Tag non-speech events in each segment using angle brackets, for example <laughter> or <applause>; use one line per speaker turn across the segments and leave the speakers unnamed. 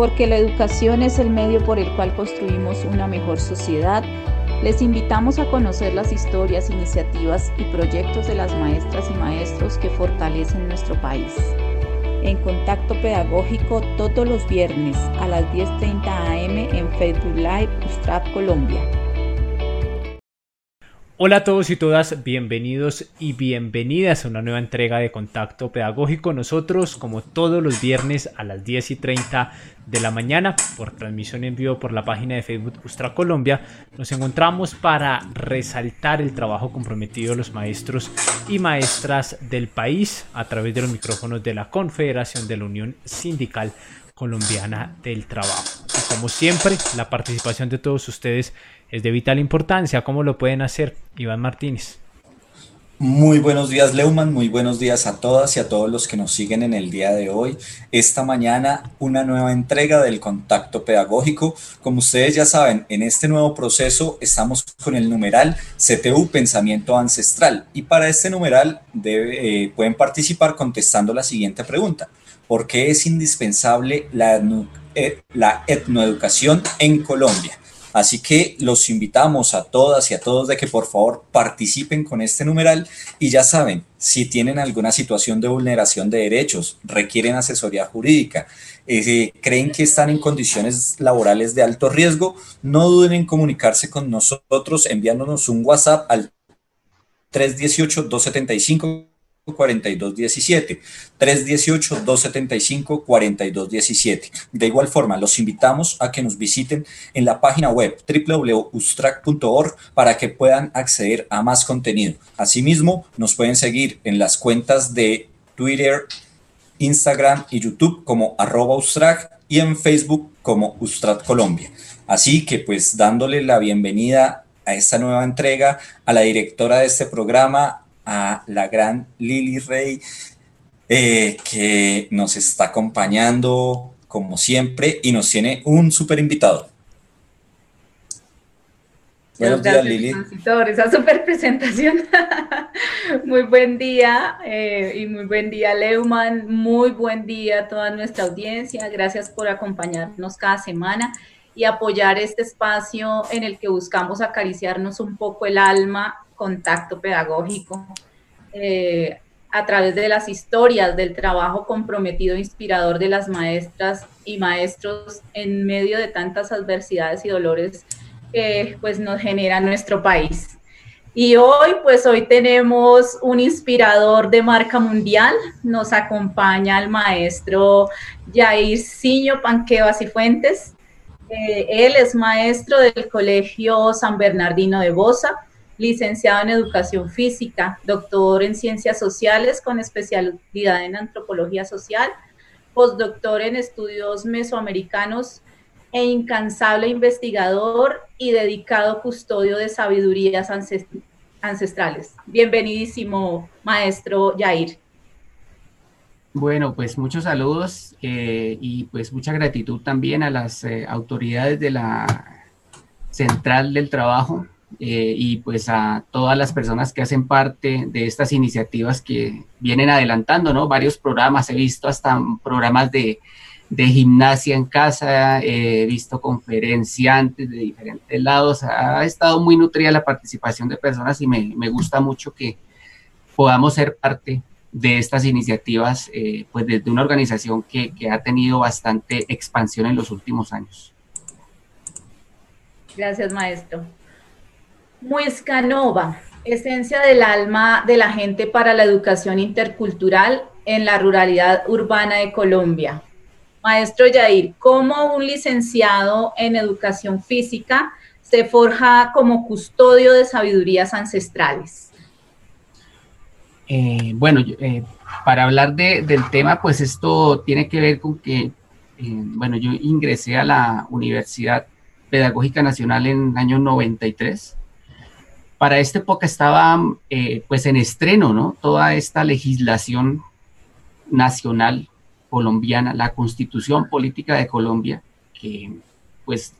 porque la educación es el medio por el cual construimos una mejor sociedad, les invitamos a conocer las historias, iniciativas y proyectos de las maestras y maestros que fortalecen nuestro país. En contacto pedagógico todos los viernes a las 10.30 am en Facebook Live Ustrap Colombia.
Hola a todos y todas, bienvenidos y bienvenidas a una nueva entrega de Contacto Pedagógico. Nosotros, como todos los viernes a las 10 y 30 de la mañana, por transmisión en vivo por la página de Facebook Ustra Colombia, nos encontramos para resaltar el trabajo comprometido de los maestros y maestras del país a través de los micrófonos de la Confederación de la Unión Sindical Colombiana del Trabajo. Y como siempre, la participación de todos ustedes es de vital importancia. ¿Cómo lo pueden hacer? Iván Martínez.
Muy buenos días, Leuman. Muy buenos días a todas y a todos los que nos siguen en el día de hoy. Esta mañana, una nueva entrega del contacto pedagógico. Como ustedes ya saben, en este nuevo proceso estamos con el numeral CTU Pensamiento Ancestral. Y para este numeral eh, pueden participar contestando la siguiente pregunta. ¿Por qué es indispensable la, eh, la etnoeducación en Colombia? Así que los invitamos a todas y a todos de que por favor participen con este numeral y ya saben, si tienen alguna situación de vulneración de derechos, requieren asesoría jurídica, eh, creen que están en condiciones laborales de alto riesgo, no duden en comunicarse con nosotros enviándonos un WhatsApp al 318 275 4217, 318-275-4217. De igual forma, los invitamos a que nos visiten en la página web www.ustrac.org para que puedan acceder a más contenido. Asimismo, nos pueden seguir en las cuentas de Twitter, Instagram y YouTube como arroba Ustrac y en Facebook como Ustrat Colombia. Así que pues dándole la bienvenida a esta nueva entrega a la directora de este programa, a la gran Lili Rey, eh, que nos está acompañando como siempre y nos tiene un súper invitado.
Buenos días, Lili. Esa super presentación. <laughs> muy buen día eh, y muy buen día, Leuman. Muy buen día a toda nuestra audiencia. Gracias por acompañarnos cada semana y apoyar este espacio en el que buscamos acariciarnos un poco el alma contacto pedagógico eh, a través de las historias del trabajo comprometido e inspirador de las maestras y maestros en medio de tantas adversidades y dolores que pues nos genera nuestro país. Y hoy, pues hoy tenemos un inspirador de marca mundial. Nos acompaña el maestro Jair Ciño Panquevas y Fuentes. Eh, él es maestro del Colegio San Bernardino de Bosa licenciado en Educación Física, doctor en Ciencias Sociales con especialidad en Antropología Social, postdoctor en Estudios Mesoamericanos e incansable investigador y dedicado custodio de sabidurías ancestrales. Bienvenidísimo, maestro Yair.
Bueno, pues muchos saludos eh, y pues mucha gratitud también a las eh, autoridades de la Central del Trabajo eh, y pues a todas las personas que hacen parte de estas iniciativas que vienen adelantando, ¿no? Varios programas, he visto hasta programas de, de gimnasia en casa, he visto conferenciantes de diferentes lados, ha estado muy nutrida la participación de personas y me, me gusta mucho que podamos ser parte de estas iniciativas, eh, pues desde una organización que, que ha tenido bastante expansión en los últimos años.
Gracias, maestro. Muescanova, esencia del alma de la gente para la educación intercultural en la ruralidad urbana de Colombia. Maestro Yair, ¿cómo un licenciado en educación física se forja como custodio de sabidurías ancestrales?
Eh, bueno, eh, para hablar del tema, pues esto tiene que ver con que, eh, bueno, yo ingresé a la Universidad Pedagógica Nacional en el año 93 para esta época estaba eh, pues en estreno, ¿no? Toda esta legislación nacional colombiana, la constitución política de Colombia, que pues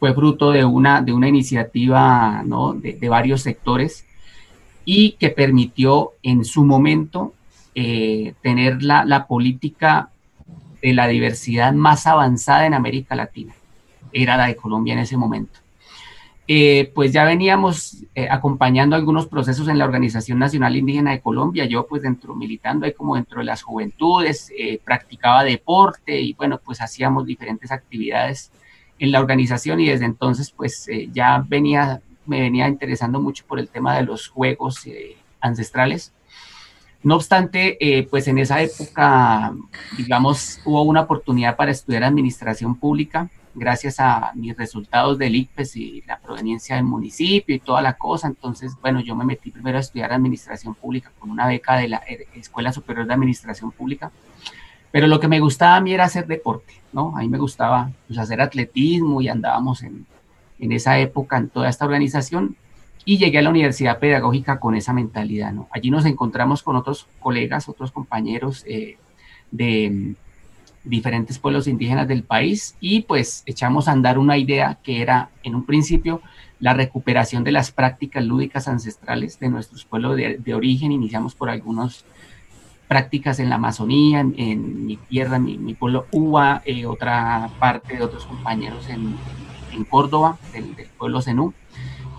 fue fruto de una, de una iniciativa ¿no? de, varios sectores y que permitió en su momento eh, tener la, la política de la diversidad más avanzada en América Latina. Era la de Colombia en ese momento. Eh, pues ya veníamos eh, acompañando algunos procesos en la Organización Nacional Indígena de Colombia, yo pues dentro, militando ahí como dentro de las juventudes, eh, practicaba deporte y bueno, pues hacíamos diferentes actividades en la organización y desde entonces pues ya venía, me venía interesando mucho por el tema de los juegos ancestrales. No obstante, pues en esa época, digamos, hubo una oportunidad para estudiar administración pública gracias a mis resultados del ICPES y la proveniencia del municipio y toda la cosa. Entonces, bueno, yo me metí primero a estudiar administración pública con una beca de la eh, Escuela Superior de Administración Pública. Pero lo que me gustaba a mí era hacer deporte, ¿no? A mí me gustaba pues, hacer atletismo y andábamos en, en esa época en toda esta organización y llegué a la universidad pedagógica con esa mentalidad, ¿no? Allí nos encontramos con otros colegas, otros compañeros eh, de diferentes pueblos indígenas del país y pues echamos a andar una idea que era en un principio la recuperación de las prácticas lúdicas ancestrales de nuestros pueblos de, origen. Iniciamos por algunas prácticas en la Amazonía, en, mi tierra, mi, mi pueblo Uva, eh, otra parte de otros compañeros en, en Córdoba, del, pueblo Zenú.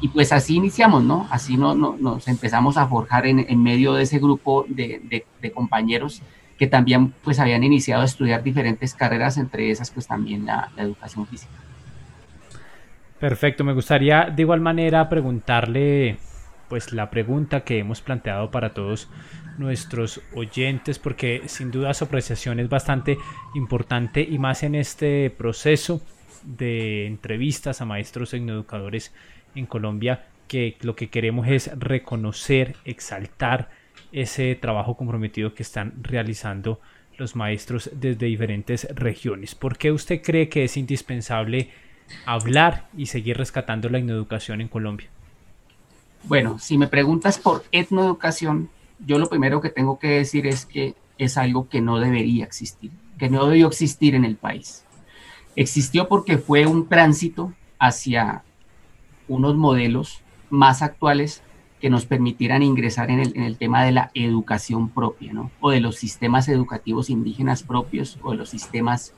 Y pues así iniciamos, ¿no? Así no, nos empezamos a forjar en, en medio de ese grupo de, de compañeros que también pues habían iniciado a estudiar diferentes carreras, entre esas pues también la, educación física.
Perfecto, me gustaría de igual manera preguntarle pues la pregunta que hemos planteado para todos nuestros oyentes porque sin duda su apreciación es bastante importante y más en este proceso de entrevistas a maestros educadores en Colombia que lo que queremos es reconocer, exaltar ese trabajo comprometido que están realizando los maestros desde diferentes regiones. ¿Por qué usted cree que es indispensable hablar y seguir rescatando la etnoeducación en Colombia?
Bueno, si me preguntas por etnoeducación, yo lo primero que tengo que decir es que es algo que no debería existir, que no debió existir en el país. Existió porque fue un tránsito hacia unos modelos más actuales que nos permitieran ingresar en el, tema de la educación propia, ¿no? O de los sistemas educativos indígenas propios o de los sistemas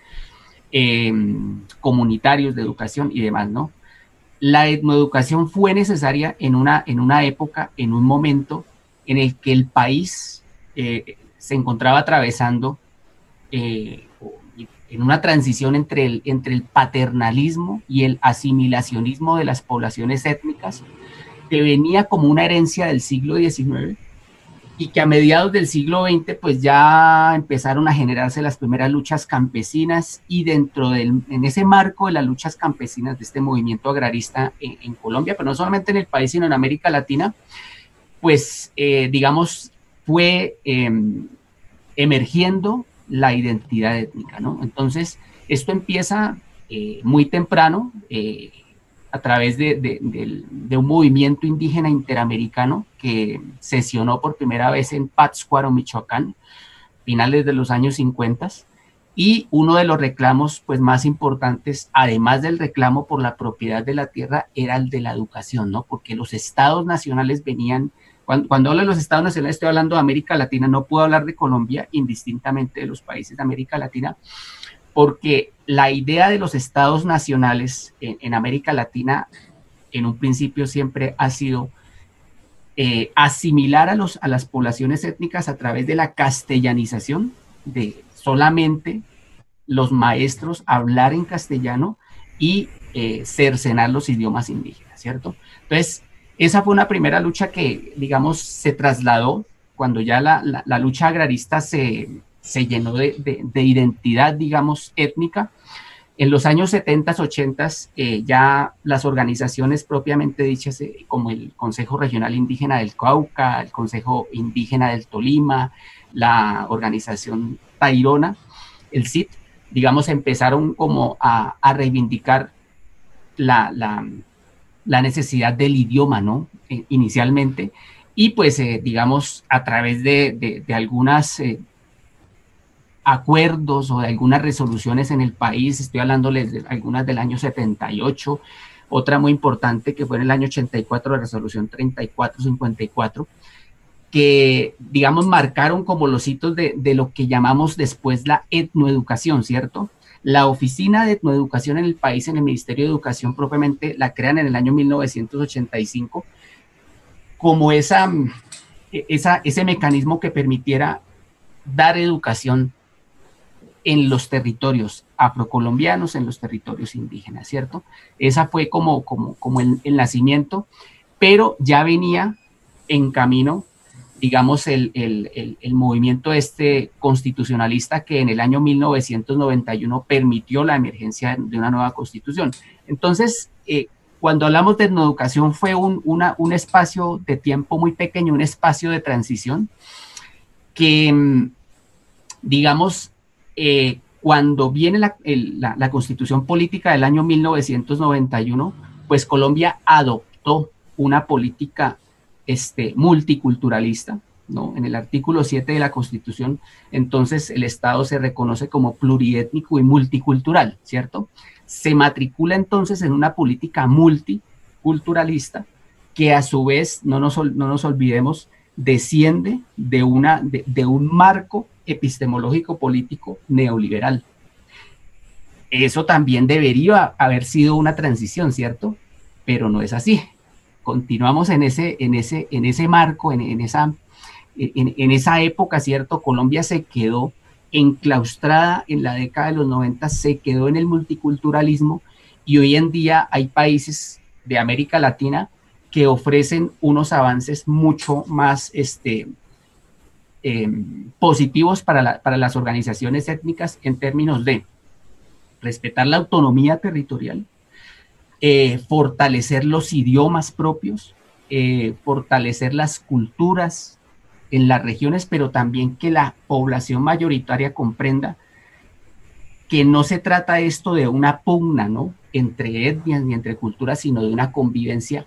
em, comunitarios de educación y demás, ¿no? La etnoeducación fue necesaria en una, en una época, en un momento en el que el país eh, se encontraba atravesando eh, en una transición entre el, entre el paternalismo y el asimilacionismo de las poblaciones étnicas, que venía como una herencia del siglo XIX y que a mediados del siglo XX pues ya empezaron a generarse las primeras luchas campesinas y dentro del, en ese marco de las luchas campesinas de este movimiento agrarista en, Colombia, pero no solamente en el país sino en América Latina, pues eh, digamos fue em, emergiendo la identidad étnica, ¿no? Entonces esto empieza eh, muy temprano, eh, a través de, un movimiento indígena interamericano que sesionó por primera vez en Pátzcuaro, Michoacán, finales de los años 50. Y uno de los reclamos pues, más importantes, además del reclamo por la propiedad de la tierra, era el de la educación, ¿no? Porque los estados nacionales venían, cuando, cuando hablo de los estados nacionales, estoy hablando de América Latina, no puedo hablar de Colombia indistintamente de los países de América Latina, porque la idea de los estados nacionales en, América Latina en un principio siempre ha sido eh, asimilar a, los, a las poblaciones étnicas a través de la castellanización, de solamente los maestros hablar en castellano y eh, cercenar los idiomas indígenas, ¿cierto? Entonces, esa fue una primera lucha que, digamos, se trasladó cuando ya la lucha agrarista se, se llenó de, identidad, digamos, étnica. En los años 70, 80, eh, ya las organizaciones propiamente dichas, eh, como el Consejo Regional Indígena del Cauca, el Consejo Indígena del Tolima, la organización Tairona, el CIT, digamos, empezaron como a, reivindicar la, necesidad del idioma, ¿no? Eh, inicialmente. Y pues, digamos, a través de, de algunas acuerdos o de algunas resoluciones en el país, estoy hablándoles de algunas del año 78, otra muy importante que fue en el año 84, la resolución 3454, que, digamos, marcaron como los hitos de, de lo que llamamos después la etnoeducación, ¿cierto? La oficina de etnoeducación en el país, en el Ministerio de Educación propiamente, la crean en el año 1985 como esa, esa, ese mecanismo que permitiera dar educación en los territorios afrocolombianos, en los territorios indígenas, ¿cierto? Esa fue como, como, como el, el nacimiento, pero ya venía en camino, digamos, el, el, el, movimiento este constitucionalista que en el año 1991 permitió la emergencia de una nueva constitución. Entonces, eh, cuando hablamos de educación fue un, una, un espacio de tiempo muy pequeño, un espacio de transición que, mm, digamos, eh, cuando viene la, constitución política del año 1991, pues Colombia adoptó una política este, multiculturalista, ¿no? En el artículo 7 de la constitución, entonces el Estado se reconoce como pluriétnico y multicultural, ¿cierto? Se matricula entonces en una política multiculturalista que a su vez, no nos, no nos olvidemos, desciende de un marco epistemológico político neoliberal. Eso también debería haber sido una transición, ¿cierto? Pero no es así. Continuamos en ese, en ese, en ese marco, en, esa, en, esa época, ¿cierto? Colombia se quedó enclaustrada en la década de los 90, se quedó en el multiculturalismo y hoy en día hay países de América Latina que ofrecen unos avances mucho más este, Em, positivos para, para las organizaciones étnicas en términos de respetar la autonomía territorial, eh, fortalecer los idiomas propios, eh, fortalecer las culturas en las regiones, pero también que la población mayoritaria comprenda que no se trata esto de una pugna, ¿no? Entre etnias ni entre culturas, sino de una convivencia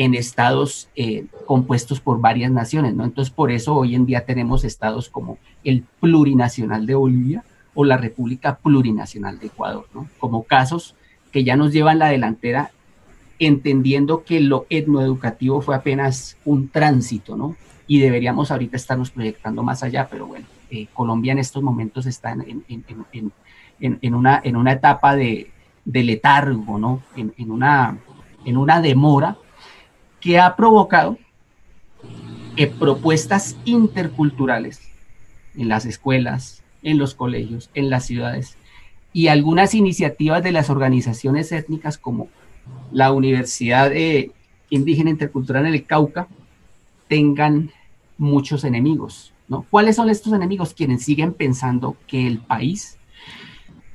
en estados eh, compuestos por varias naciones, ¿no? Entonces, por eso hoy en día tenemos estados como el plurinacional de Bolivia o la República Plurinacional de Ecuador, ¿no? Como casos que ya nos llevan la delantera entendiendo que lo etnoeducativo fue apenas un tránsito, ¿no? Y deberíamos ahorita estarnos proyectando más allá, pero bueno, eh, Colombia en estos momentos está en, en, en, una, en una etapa de, de letargo, ¿no? En, una, en una demora que ha provocado que propuestas interculturales en las escuelas, en los colegios, en las ciudades y algunas iniciativas de las organizaciones étnicas como la Universidad Indígena Intercultural en el Cauca tengan muchos enemigos. ¿no? ¿Cuáles son estos enemigos? Quienes siguen pensando que el país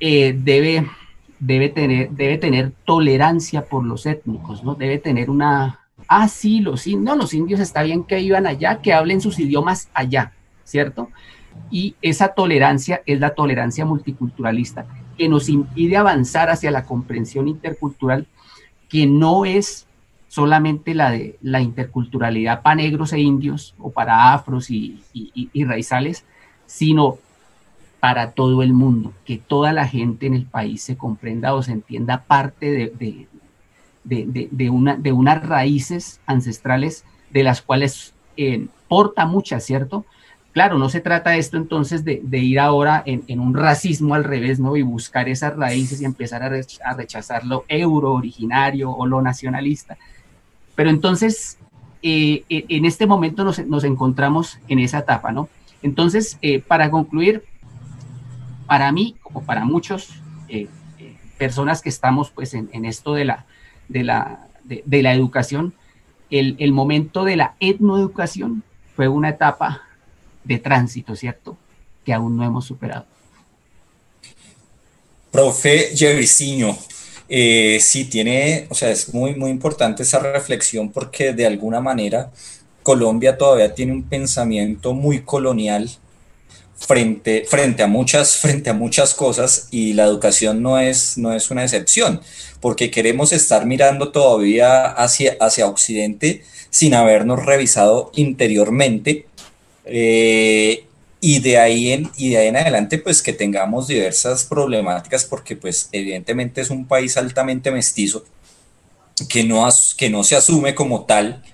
eh, debe, debe, tener, debe tener tolerancia por los étnicos, ¿no? debe tener una, ah, sí, los indios, no, los indios está bien que iban allá, que hablen sus idiomas allá, ¿cierto? Y esa tolerancia es la tolerancia multiculturalista, que nos impide avanzar hacia la comprensión intercultural, que no es solamente la de la interculturalidad para negros e indios o para afros y, raizales, sino para todo el mundo, que toda la gente en el país se comprenda o se entienda parte de, de, una, de unas raíces ancestrales de las cuales eh, porta muchas, ¿cierto? Claro, no se trata esto entonces de, ir ahora en, un racismo al revés, ¿no? Y buscar esas raíces y empezar a, rechazar lo euro originario o lo nacionalista. Pero entonces, eh, eh, en este momento nos, encontramos en esa etapa, ¿no? Entonces, para concluir, para mí, como para muchos personas que estamos pues en esto de la, de la, de, la educación, el, el, momento de la etnoeducación fue una etapa de tránsito, ¿cierto? Que aún no hemos superado.
Profe Jericiño, eh, sí tiene, o sea, es muy, muy importante esa reflexión porque de alguna manera Colombia todavía tiene un pensamiento muy colonial frente, frente, a muchas, frente a muchas cosas y la educación no es, no es una excepción, porque queremos estar mirando todavía hacia, hacia Occidente sin habernos revisado interiormente. Eh, y de ahí en y de ahí en adelante pues que tengamos diversas problemáticas porque pues evidentemente es un país altamente mestizo que no, que no se asume como tal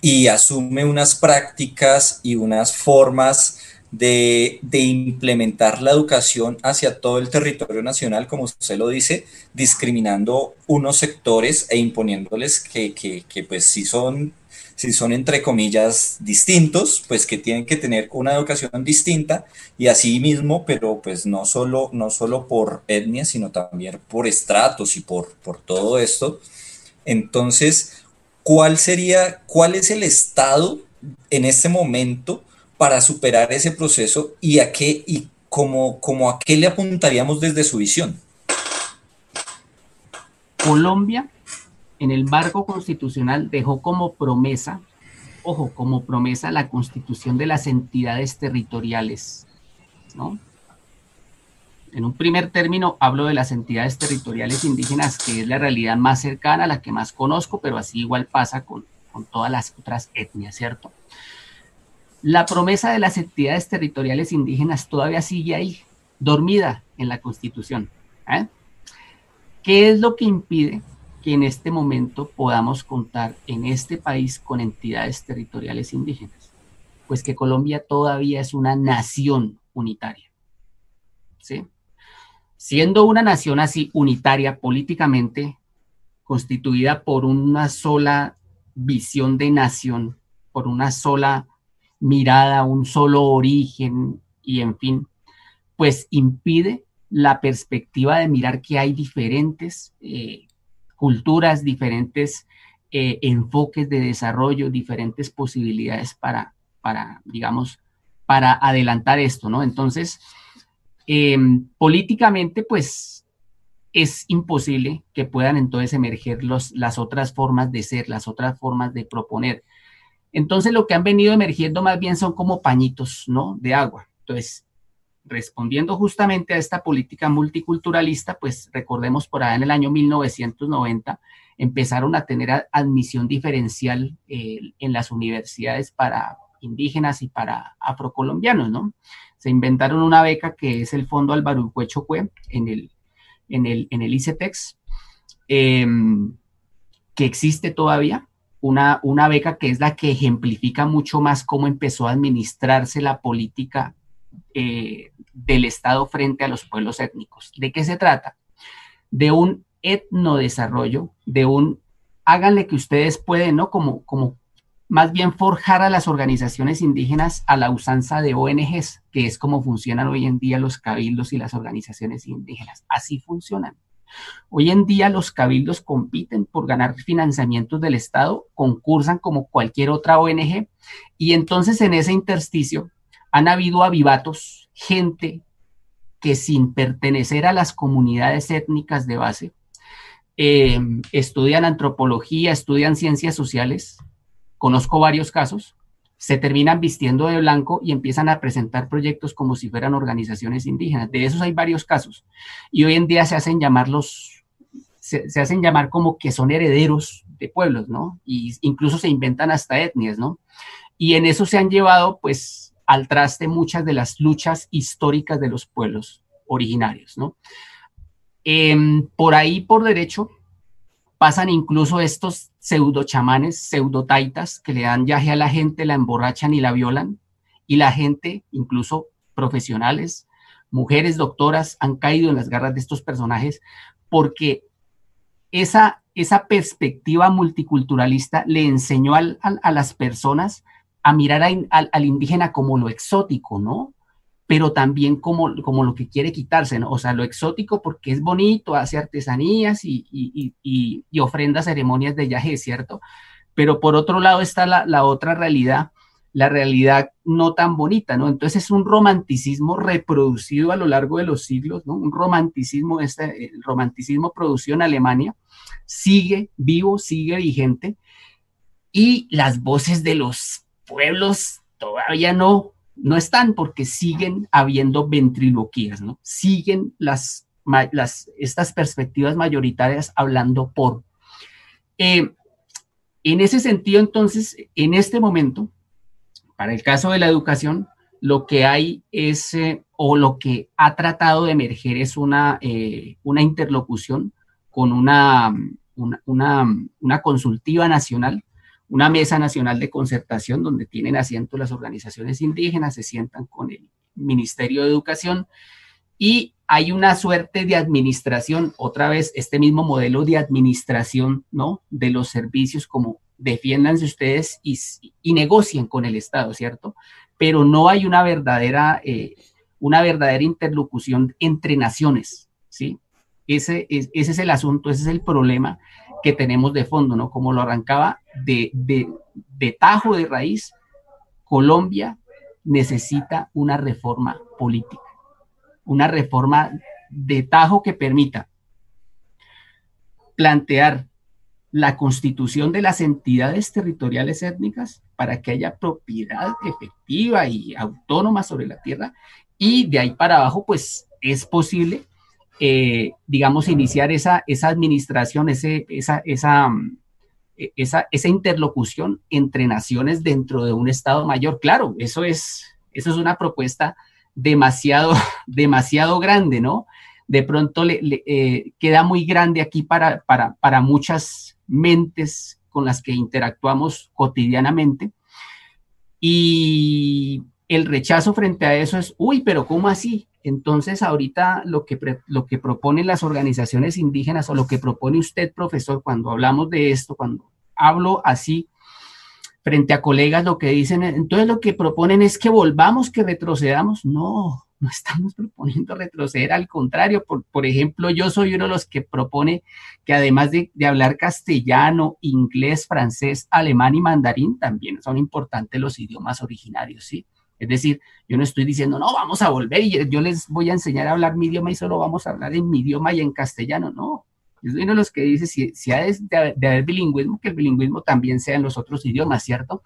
y asume unas prácticas y unas formas de, implementar la educación hacia todo el territorio nacional, como usted lo dice, discriminando unos sectores e imponiéndoles que, que, pues si son, si son entre comillas distintos, pues que tienen que tener una educación distinta y así mismo, pero pues no solo, no solo por etnia, sino también por estratos y por, por todo esto. Entonces, ¿cuál sería, cuál es el estado en este momento para superar ese proceso y a qué y cómo, a qué le apuntaríamos desde su visión?
Colombia en el marco constitucional dejó como promesa, ojo, como promesa la constitución de las entidades territoriales, ¿no? En un primer término hablo de las entidades territoriales indígenas, que es la realidad más cercana, la que más conozco, pero así igual pasa con, con todas las otras etnias, ¿cierto? La promesa de las entidades territoriales indígenas todavía sigue ahí, dormida en la Constitución. ¿eh? ¿Qué es lo que impide que en este momento podamos contar en este país con entidades territoriales indígenas? Pues que Colombia todavía es una nación unitaria. ¿sí? Siendo una nación así unitaria políticamente, constituida por una sola visión de nación, por una sola mirada, un solo origen y en fin, pues impide la perspectiva de mirar que hay diferentes eh, culturas, diferentes eh, enfoques de desarrollo, diferentes posibilidades para, para, digamos, para adelantar esto, ¿no? Entonces, em, políticamente, pues es imposible que puedan entonces emerger los, las otras formas de ser, las otras formas de proponer. Entonces lo que han venido emergiendo más bien son como pañitos, ¿no? De agua. Entonces, respondiendo justamente a esta política multiculturalista, pues recordemos por allá en el año 1990 empezaron a tener admisión diferencial eh, en las universidades para indígenas y para afrocolombianos, ¿no? Se inventaron una beca que es el Fondo Álvaro Cue en el, en el, en el ICETEX, em, que existe todavía, una, una beca que es la que ejemplifica mucho más cómo empezó a administrarse la política eh, del Estado frente a los pueblos étnicos. ¿De qué se trata? De un etnodesarrollo, de un háganle que ustedes pueden, ¿no? Como, como más bien forjar a las organizaciones indígenas a la usanza de ONGs, que es como funcionan hoy en día los cabildos y las organizaciones indígenas. Así funcionan. Hoy en día los cabildos compiten por ganar financiamientos del Estado, concursan como cualquier otra ONG y entonces en ese intersticio han habido avivatos, gente que sin pertenecer a las comunidades étnicas de base, eh, estudian antropología, estudian ciencias sociales, conozco varios casos, se terminan vistiendo de blanco y empiezan a presentar proyectos como si fueran organizaciones indígenas. De esos hay varios casos. Y hoy en día se hacen llamar se, se hacen llamar como que son herederos de pueblos, ¿no? Y incluso se inventan hasta etnias, ¿no? Y en eso se han llevado, pues, al traste muchas de las luchas históricas de los pueblos originarios, ¿no? Em, por ahí, por derecho, pasan incluso estos pseudo chamanes, pseudo taitas, que le dan viaje a la gente, la emborrachan y la violan, y la gente, incluso profesionales, mujeres doctoras, han caído en las garras de estos personajes porque esa, esa perspectiva multiculturalista le enseñó a las personas a mirar al indígena como lo exótico, ¿no? Pero también como, como lo que quiere quitarse, ¿no? O sea, lo exótico porque es bonito, hace artesanías y, y, y, y ofrenda ceremonias de yaje, ¿cierto? Pero por otro lado está la, la, otra realidad, la realidad no tan bonita, ¿no? Entonces es un romanticismo reproducido a lo largo de los siglos, ¿no? Un romanticismo, este, el romanticismo producido en Alemania, sigue vivo, sigue vigente, y las voces de los pueblos todavía no, no están porque siguen habiendo ventriloquías, ¿no? Siguen las, estas perspectivas mayoritarias hablando por. Eh, en ese sentido, entonces, en este momento, para el caso de la educación, lo que hay es, eh, o lo que ha tratado de emerger es una, eh, una interlocución con una, una consultiva nacional una mesa nacional de concertación donde tienen asiento las organizaciones indígenas, se sientan con el Ministerio de Educación y hay una suerte de administración, otra vez este mismo modelo de administración, ¿no? De los servicios como defiéndanse ustedes y, y negocien con el Estado, ¿cierto? Pero no hay una verdadera, eh, una verdadera interlocución entre naciones, ¿sí? Ese es, ese es el asunto, ese es el problema que tenemos de fondo, ¿no? Como lo arrancaba de, de, de tajo de raíz, Colombia necesita una reforma política, una reforma de tajo que permita plantear la constitución de las entidades territoriales étnicas para que haya propiedad efectiva y autónoma sobre la tierra y de ahí para abajo pues es posible eh, digamos iniciar esa, esa administración, ese, esa, esa, esa, esa interlocución entre naciones dentro de un Estado mayor. Claro, eso es, eso es una propuesta demasiado, <laughs> demasiado grande, ¿no? De pronto le, eh, queda muy grande aquí para, para, para muchas mentes con las que interactuamos cotidianamente. Y el rechazo frente a eso es, uy, pero ¿cómo así? Entonces, ahorita lo que, lo que proponen las organizaciones indígenas o lo que propone usted, profesor, cuando hablamos de esto, cuando hablo así frente a colegas, lo que dicen, entonces lo que proponen es que volvamos, que retrocedamos. No, no estamos proponiendo retroceder, al contrario, por, por, ejemplo, yo soy uno de los que propone que además de, de, hablar castellano, inglés, francés, alemán y mandarín, también son importantes los idiomas originarios, ¿sí? Es decir, yo no estoy diciendo, no, vamos a volver y yo les voy a enseñar a hablar mi idioma y solo vamos a hablar en mi idioma y en castellano, no. Yo soy uno de los que dice, si, si ha de, haber bilingüismo, que el bilingüismo también sea en los otros idiomas, ¿cierto?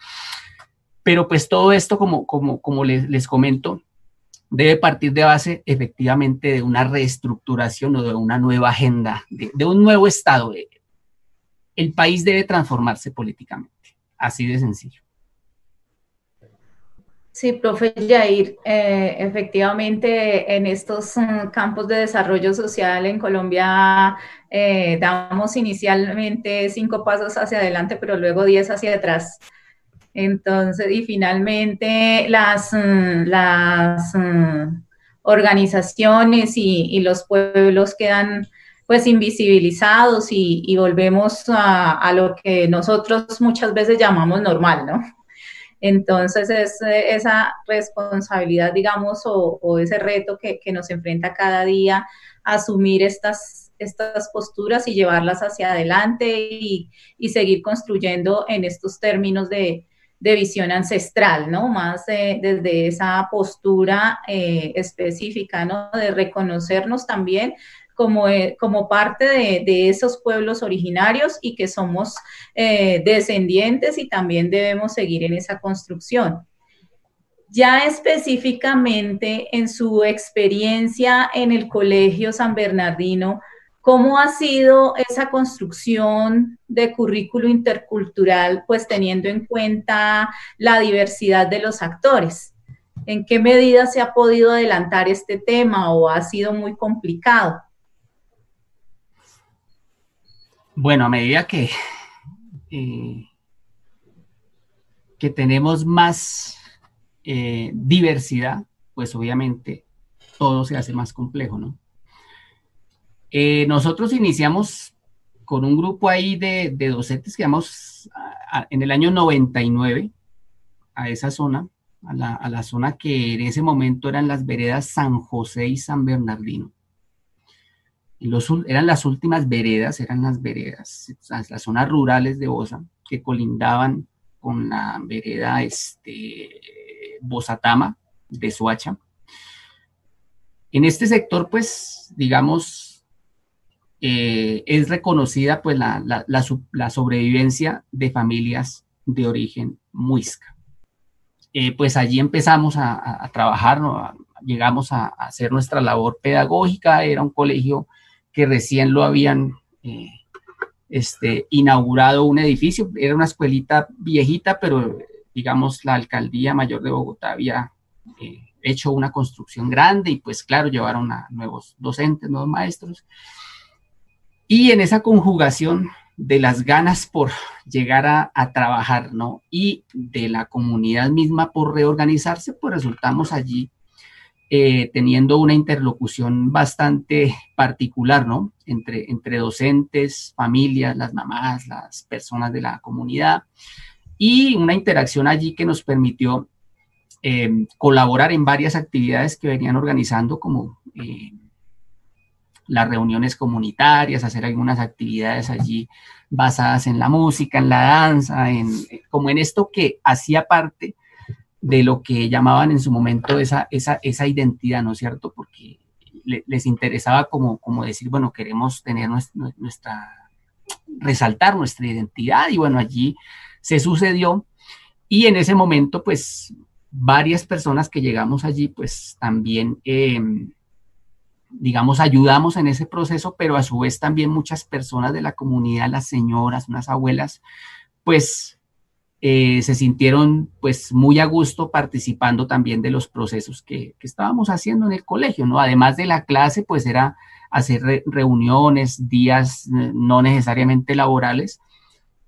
Pero pues todo esto, como, como, como les, les comento, debe partir de base efectivamente de una reestructuración o de una nueva agenda, de, un nuevo Estado. El país debe transformarse políticamente, así de sencillo.
Sí, profe Jair, eh, efectivamente en estos um, campos de desarrollo social en Colombia eh, damos inicialmente cinco pasos hacia adelante, pero luego diez hacia atrás. Entonces, y finalmente las, las organizaciones y, y, los pueblos quedan pues invisibilizados y, y volvemos a, a, lo que nosotros muchas veces llamamos normal, ¿no? Entonces es esa responsabilidad, digamos, o, ese reto que, nos enfrenta cada día, asumir estas, estas posturas y llevarlas hacia adelante y, seguir construyendo en estos términos de, de visión ancestral, ¿no? Más eh, desde esa postura eh, específica, ¿no? De reconocernos también como, eh, como parte de, esos pueblos originarios y que somos eh, descendientes y también debemos seguir en esa construcción. Ya específicamente en su experiencia en el Colegio San Bernardino, ¿Cómo ha sido esa construcción de currículo intercultural, pues teniendo en cuenta la diversidad de los actores? ¿En qué medida se ha podido adelantar este tema o ha sido muy complicado?
Bueno, a medida que, eh, que tenemos más eh, diversidad, pues obviamente todo se hace más complejo, ¿no? Eh, nosotros iniciamos con un grupo ahí de, de docentes que vamos en el año 99 a esa zona, a la, a la, zona que en ese momento eran las veredas San José y San Bernardino. Eran las últimas veredas, eran las veredas, las zonas rurales de Bosa, que colindaban con la vereda este, Bosatama de Soacha. En este sector, pues, digamos, eh, es reconocida pues la, la, la, sobrevivencia de familias de origen muisca. Eh, pues allí empezamos a, trabajar, llegamos a, hacer nuestra labor pedagógica, era un colegio que recién lo habían eh, este, inaugurado un edificio, era una escuelita viejita, pero digamos la alcaldía mayor de Bogotá había eh, hecho una construcción grande y pues claro, llevaron a nuevos docentes, nuevos maestros y en esa conjugación de las ganas por llegar a, trabajar, ¿no? Y de la comunidad misma por reorganizarse, pues resultamos allí eh, teniendo una interlocución bastante particular, ¿no? Entre, entre docentes, familias, las mamás, las personas de la comunidad y una interacción allí que nos permitió eh, colaborar en varias actividades que venían organizando como... Eh, las reuniones comunitarias, hacer algunas actividades allí basadas en la música, en la danza, en, como en esto que hacía parte de lo que llamaban en su momento esa, esa, esa identidad, ¿no es cierto? Porque les interesaba como, como decir, bueno, queremos tener nuestra, resaltar nuestra identidad y bueno, allí se sucedió y en ese momento pues varias personas que llegamos allí pues también... Eh, digamos, ayudamos en ese proceso, pero a su vez también muchas personas de la comunidad, las señoras, unas abuelas, pues eh, se sintieron pues muy a gusto participando también de los procesos que, que, estábamos haciendo en el colegio, ¿no? Además de la clase, pues era hacer reuniones, días eh, no necesariamente laborales,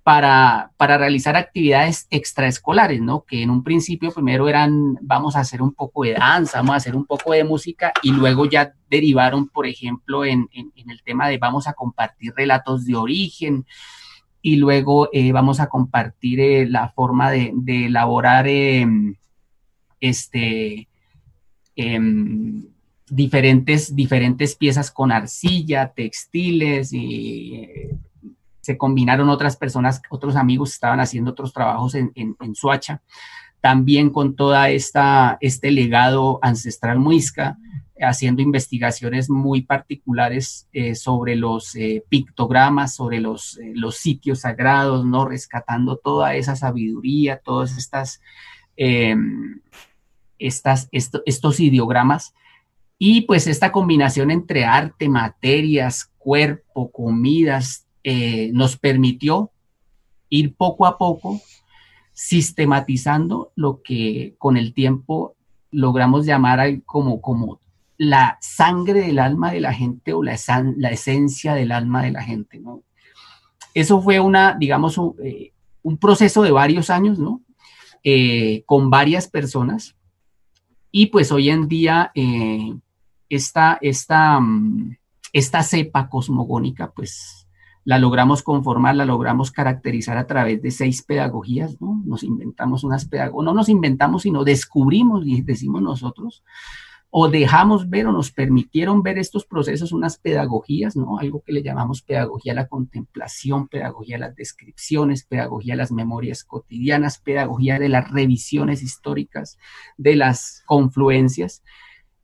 para, para, realizar actividades extraescolares, ¿no? Que en un principio primero eran, vamos a hacer un poco de danza, vamos a hacer un poco de música y luego ya derivaron, por ejemplo, en, en, el tema de vamos a compartir relatos de origen y luego eh, vamos a compartir eh, la forma de, elaborar em, este, em, diferentes, diferentes piezas con arcilla, textiles y eh, se combinaron otras personas, otros amigos estaban haciendo otros trabajos en, en, Suacha, también con toda esta, este legado ancestral muisca, haciendo investigaciones muy particulares eh, sobre los eh, pictogramas, sobre los, eh, los sitios sagrados, ¿no? Rescatando toda esa sabiduría, todas estas, em, estas estos ideogramas. Y pues esta combinación entre arte, materias, cuerpo, comidas, nos permitió ir poco a poco sistematizando lo que con el tiempo logramos llamar como, como la sangre del alma de la gente o la, la esencia del alma de la gente, ¿no? Eso fue una, digamos, un, eh, proceso de varios años, ¿no? Eh, con varias personas. Y pues hoy en día esta, esta, mm, esta cepa cosmogónica, pues la logramos conformar, la logramos caracterizar a través de seis pedagogías, ¿no? Nos inventamos unas pedagogías, no nos inventamos, sino descubrimos, y decimos nosotros, o dejamos ver o nos permitieron ver estos procesos, unas pedagogías, ¿no? Algo que le llamamos pedagogía a la contemplación, pedagogía a las descripciones, pedagogía a las memorias cotidianas, pedagogía de las revisiones históricas, de las confluencias,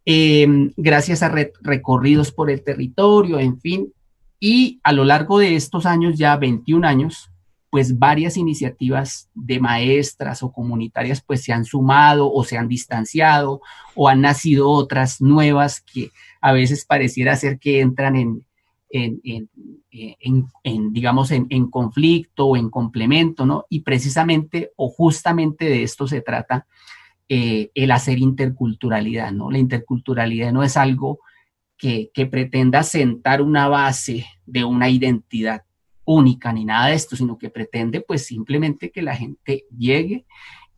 em, gracias a recorridos por el territorio, en fin, y a lo largo de estos años, ya 21 años, pues varias iniciativas de maestras o comunitarias pues se han sumado o se han distanciado o han nacido otras nuevas que a veces pareciera ser que entran en, en, digamos, en, conflicto o en complemento, ¿no? Y precisamente o justamente de esto se trata eh, el hacer interculturalidad, ¿no? La interculturalidad no es algo que, pretenda sentar una base de una identidad única ni nada de esto, sino que pretende pues simplemente que la gente llegue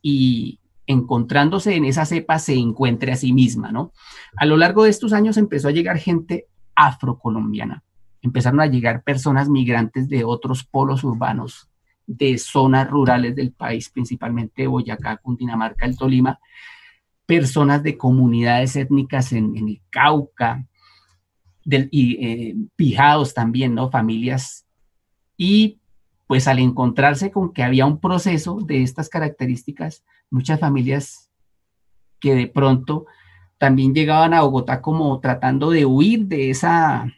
y encontrándose en esa cepa se encuentre a sí misma, ¿no? A lo largo de estos años empezó a llegar gente afrocolombiana, empezaron a llegar personas migrantes de otros polos urbanos, de zonas rurales del país, principalmente Boyacá, Cundinamarca, el Tolima, personas de comunidades étnicas en, el Cauca, y eh, pijados también, ¿no? Familias. Y pues al encontrarse con que había un proceso de estas características, muchas familias que de pronto también llegaban a Bogotá como tratando de huir de esa,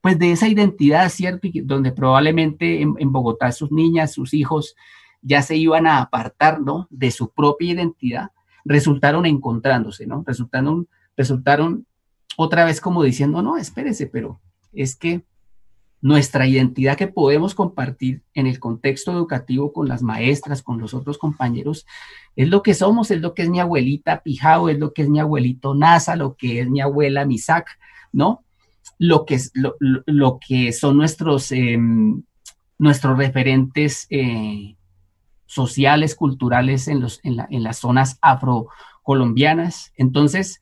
pues de esa identidad, ¿cierto? Y donde probablemente en, Bogotá sus niñas, sus hijos ya se iban a apartar, ¿no? De su propia identidad, resultaron encontrándose, ¿no? Resultaron, resultaron otra vez como diciendo, no, espérese, pero es que nuestra identidad que podemos compartir en el contexto educativo con las maestras, con los otros compañeros, es lo que somos, es lo que es mi abuelita Pijao, es lo que es mi abuelito Nasa, lo que es mi abuela Misak, ¿no? Lo que, es, lo, que son nuestros, em, nuestros referentes eh, sociales, culturales en, los, en, en las zonas afrocolombianas. Entonces,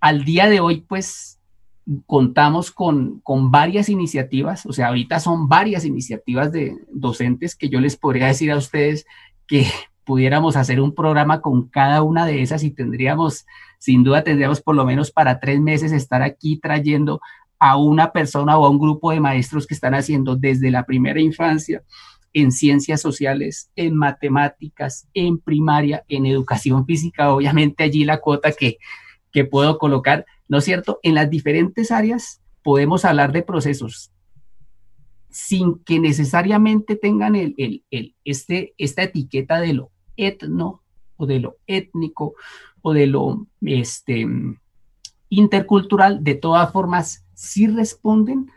al día de hoy, pues contamos con, con, varias iniciativas, o sea, ahorita son varias iniciativas de docentes que yo les podría decir a ustedes que <laughs> pudiéramos hacer un programa con cada una de esas y tendríamos, sin duda, tendríamos por lo menos para tres meses estar aquí trayendo a una persona o a un grupo de maestros que están haciendo desde la primera infancia en ciencias sociales, en matemáticas, en primaria, en educación física, obviamente allí la cuota que, que puedo colocar, ¿no es cierto? En las diferentes áreas podemos hablar de procesos sin que necesariamente tengan el, el, este, esta etiqueta de lo etno o de lo étnico o de lo este, intercultural, de todas formas, sí responden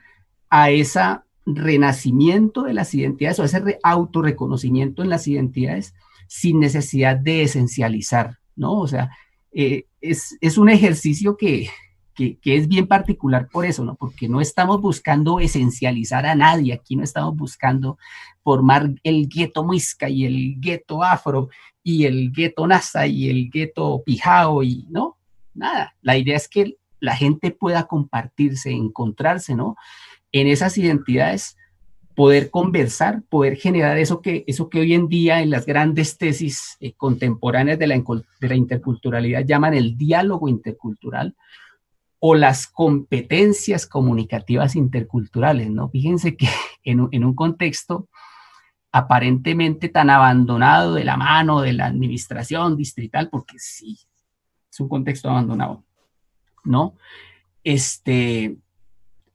a ese renacimiento de las identidades o a ese autorreconocimiento en las identidades sin necesidad de esencializar, ¿no? O sea, eh, es, es, un ejercicio que, que, es bien particular por eso, ¿no? Porque no estamos buscando esencializar a nadie, aquí no estamos buscando formar el gueto muisca y el gueto afro y el gueto nasa y el gueto pijao y, ¿no? Nada, la idea es que la gente pueda compartirse, encontrarse, ¿no? En esas identidades, poder conversar, poder generar eso que, eso que hoy en día en las grandes tesis eh, contemporáneas de la, interculturalidad llaman el diálogo intercultural, o las competencias comunicativas interculturales, ¿no? Fíjense que <laughs> en, en, un contexto aparentemente tan abandonado de la mano de la administración distrital, porque sí, es un contexto abandonado, ¿no? Este,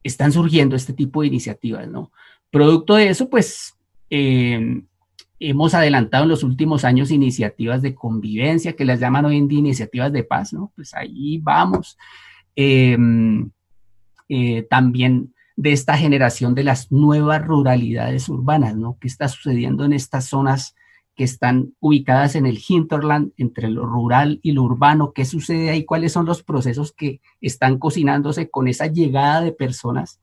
están surgiendo este tipo de iniciativas, ¿no? Producto de eso, pues, eh, hemos adelantado en los últimos años iniciativas de convivencia, que las llaman hoy en día iniciativas de paz, ¿no? Pues ahí vamos. Em, eh, también de esta generación de las nuevas ruralidades urbanas, ¿no? ¿Qué está sucediendo en estas zonas que están ubicadas en el hinterland, entre lo rural y lo urbano? ¿Qué sucede ahí? ¿Cuáles son los procesos que están cocinándose con esa llegada de personas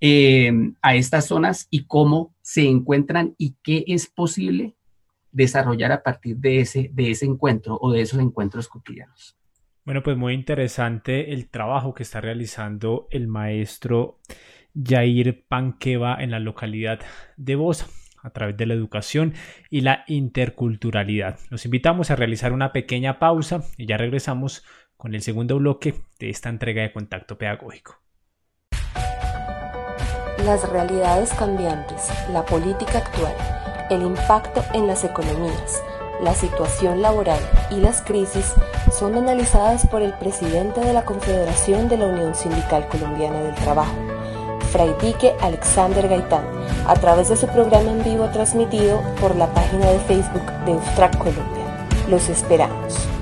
em, a estas zonas y cómo se encuentran y qué es posible desarrollar a partir de ese, de ese encuentro o de esos encuentros cotidianos?
Bueno, pues muy interesante el trabajo que está realizando el maestro Jair Panqueva en la localidad de Bosa a través de la educación y la interculturalidad. Los invitamos a realizar una pequeña pausa y ya regresamos con el segundo bloque de esta entrega de contacto pedagógico.
Las realidades cambiantes, la política actual, el impacto en las economías, la situación laboral y las crisis son analizadas por el presidente de la Confederación de la Unión Sindical Colombiana del Trabajo, Fray Dique Alexander Gaitán, a través de su programa en vivo transmitido por la página de Facebook de Ustrac Colombia. Los esperamos.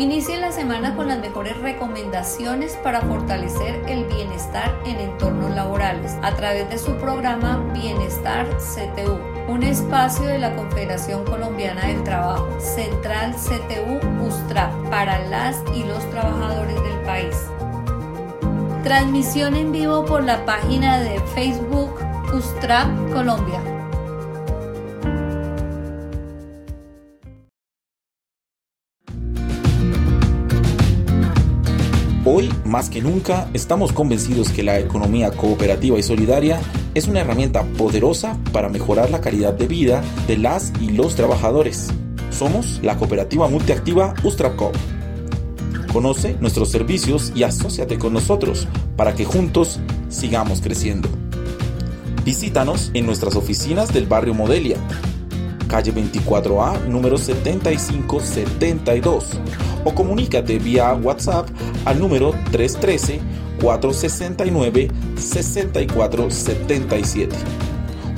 Inicie la semana con las mejores recomendaciones para fortalecer el bienestar en entornos laborales a través de su programa Bienestar CTU, un espacio de la Confederación Colombiana del Trabajo, Central CTU USTRA, para las y los trabajadores del país. Transmisión en vivo por la página de Facebook USTRA Colombia.
Más que nunca, estamos convencidos que la economía cooperativa y solidaria es una herramienta poderosa para mejorar la calidad de vida de las y los trabajadores. Somos la cooperativa multiactiva Ustracop. Conoce nuestros servicios y asóciate con nosotros para que juntos sigamos creciendo. Visítanos en nuestras oficinas del barrio Modelia, calle 24A, número 7572 o comunícate vía WhatsApp al número 313-469-6477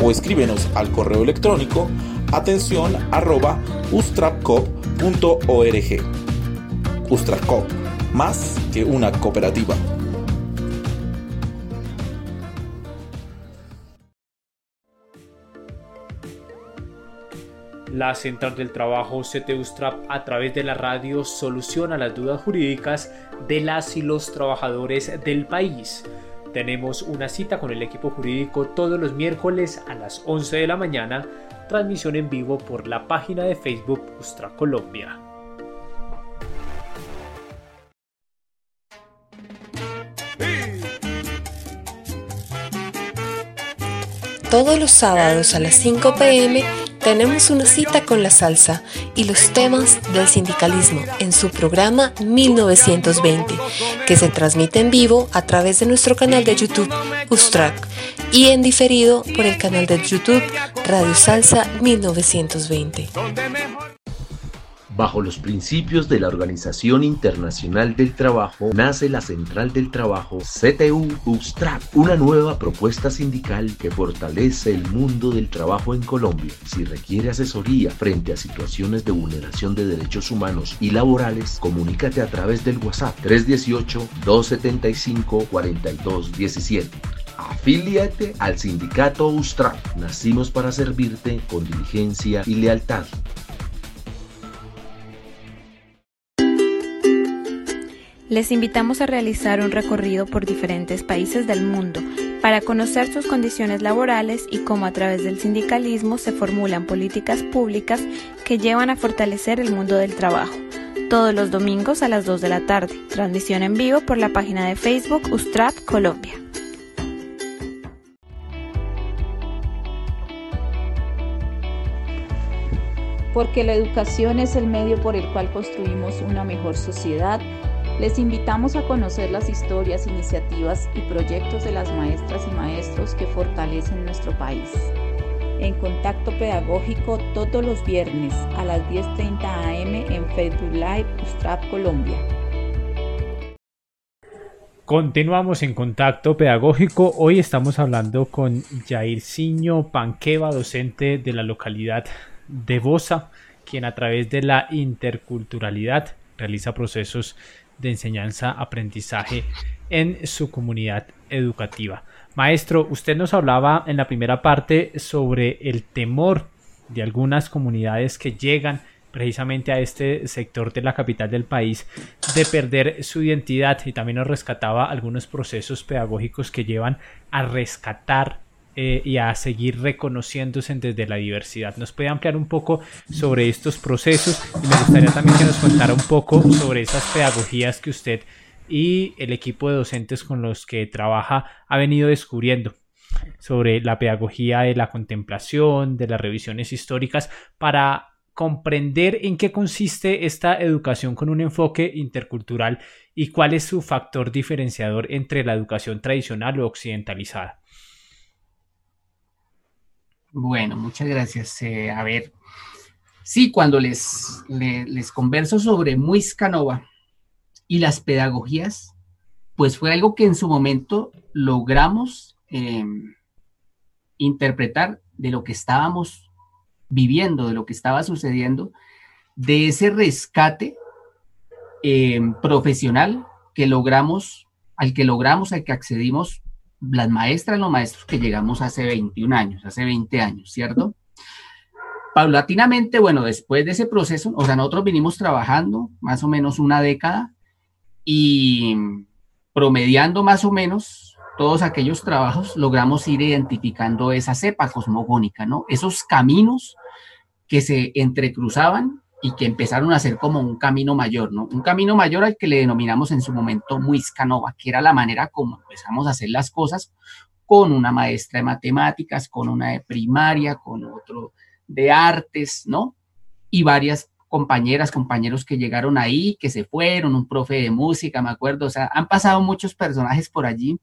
o escríbenos al correo electrónico atención arroba ustrapcop.org. Ustracop, más que una cooperativa.
La Central del Trabajo CTUSTRAP a través de la radio soluciona las dudas jurídicas de las y los trabajadores del país. tenemos una cita con el equipo jurídico todos los miércoles a las 11 de la mañana, transmisión en vivo por la página de Facebook Ustra Colombia.
Todos los sábados a las 5 pm tenemos una cita con la salsa y los temas del sindicalismo en su programa 1920, que se transmite en vivo a través de nuestro canal de YouTube Ustrack y en diferido por el canal de YouTube Radio Salsa 1920.
Bajo los principios de la Organización Internacional del Trabajo, nace la Central del Trabajo CTU USTRAC, una nueva propuesta sindical que fortalece el mundo del trabajo en Colombia. Si requiere asesoría frente a situaciones de vulneración de derechos humanos y laborales, comunícate a través del WhatsApp 318-275-4217. Afíliate al sindicato USTRAC. Nacimos para servirte con diligencia y lealtad.
Les invitamos a realizar un recorrido por diferentes países del mundo para conocer sus condiciones laborales y cómo a través del sindicalismo se formulan políticas públicas que llevan a fortalecer el mundo del trabajo. Todos los domingos a las 2 de la tarde. Transmisión en vivo por la página de Facebook Ustrap Colombia.
Porque la educación es el medio por el cual construimos una mejor sociedad les invitamos a conocer las historias, iniciativas y proyectos de las maestras y maestros que fortalecen nuestro país. En contacto pedagógico todos los viernes a las 10.30 am en Facebook Live Ustrap Colombia.
Continuamos en contacto pedagógico. Hoy estamos hablando con Jairzinho Panqueva, docente de la localidad de Bosa, quien a través de la interculturalidad realiza procesos de enseñanza-aprendizaje en su comunidad educativa. Maestro, usted nos hablaba en la primera parte sobre el temor de algunas comunidades que llegan precisamente a este sector de la capital del país de perder su identidad y también nos rescataba algunos procesos pedagógicos que llevan a rescatar eh, y a seguir reconociéndose desde la diversidad. ¿Nos puede ampliar un poco sobre estos procesos? Y me gustaría también que nos contara un poco sobre esas pedagogías que usted y el equipo de docentes con los que trabaja ha venido descubriendo sobre la pedagogía de la contemplación, de las revisiones históricas, para comprender en qué consiste esta educación con un enfoque intercultural y cuál es su factor diferenciador entre la educación tradicional o occidentalizada.
Bueno, muchas gracias. Eh, a ver, sí, cuando les, les, converso sobre Muiscanova y las pedagogías, pues fue algo que en su momento logramos em, interpretar de lo que estábamos viviendo, de lo que estaba sucediendo, de ese rescate em, profesional que logramos, al que logramos, al que accedimos las maestras, los maestros que llegamos hace 21 años, hace 20 años, ¿cierto? Paulatinamente, bueno, después de ese proceso, o sea, nosotros vinimos trabajando más o menos una década y promediando más o menos todos aquellos trabajos, logramos ir identificando esa cepa cosmogónica, ¿no? Esos caminos que se entrecruzaban y que empezaron a ser como un camino mayor, ¿no? Un camino mayor al que le denominamos en su momento Muiscanova, que era la manera como empezamos a hacer las cosas con una maestra de matemáticas, con una de primaria, con otro de artes, ¿no? Y varias compañeras, compañeros que llegaron ahí, que se fueron, un profe de música, me acuerdo, o sea, han pasado muchos personajes por allí.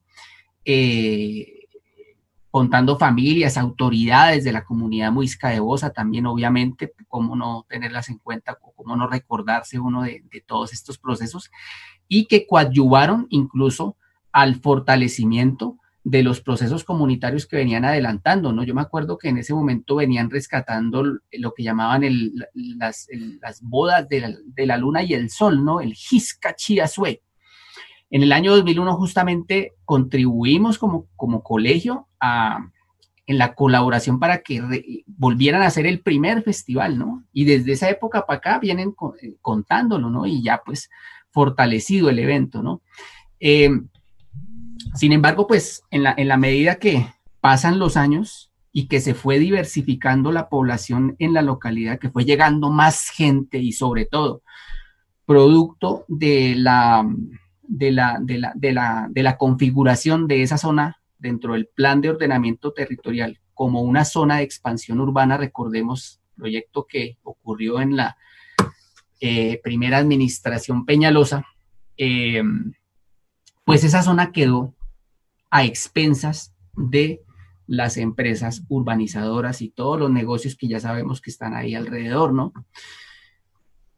Eh, contando familias, autoridades de la comunidad muisca de Bosa también, obviamente, cómo no tenerlas en cuenta, cómo no recordarse uno de, todos estos procesos, y que coadyuvaron incluso al fortalecimiento de los procesos comunitarios que venían adelantando, ¿no? Yo me acuerdo que en ese momento venían rescatando lo que llamaban las, bodas de la, luna y el sol, ¿no? El Hisca Chiasue, en el año 2001 justamente contribuimos como, como colegio a, en la colaboración para que volvieran a ser el primer festival, ¿no? Y desde esa época para acá vienen eh, contándolo, ¿no? Y ya pues fortalecido el evento, ¿no? Eh, Sin embargo, pues en la, en la medida que pasan los años y que se fue diversificando la población en la localidad, que fue llegando más gente y sobre todo producto de la, de la, de la, de la, de la configuración de esa zona dentro del plan de ordenamiento territorial como una zona de expansión urbana, recordemos, proyecto que ocurrió en la eh, primera administración Peñalosa, eh, pues esa zona quedó a expensas de las empresas urbanizadoras y todos los negocios que ya sabemos que están ahí alrededor, ¿no?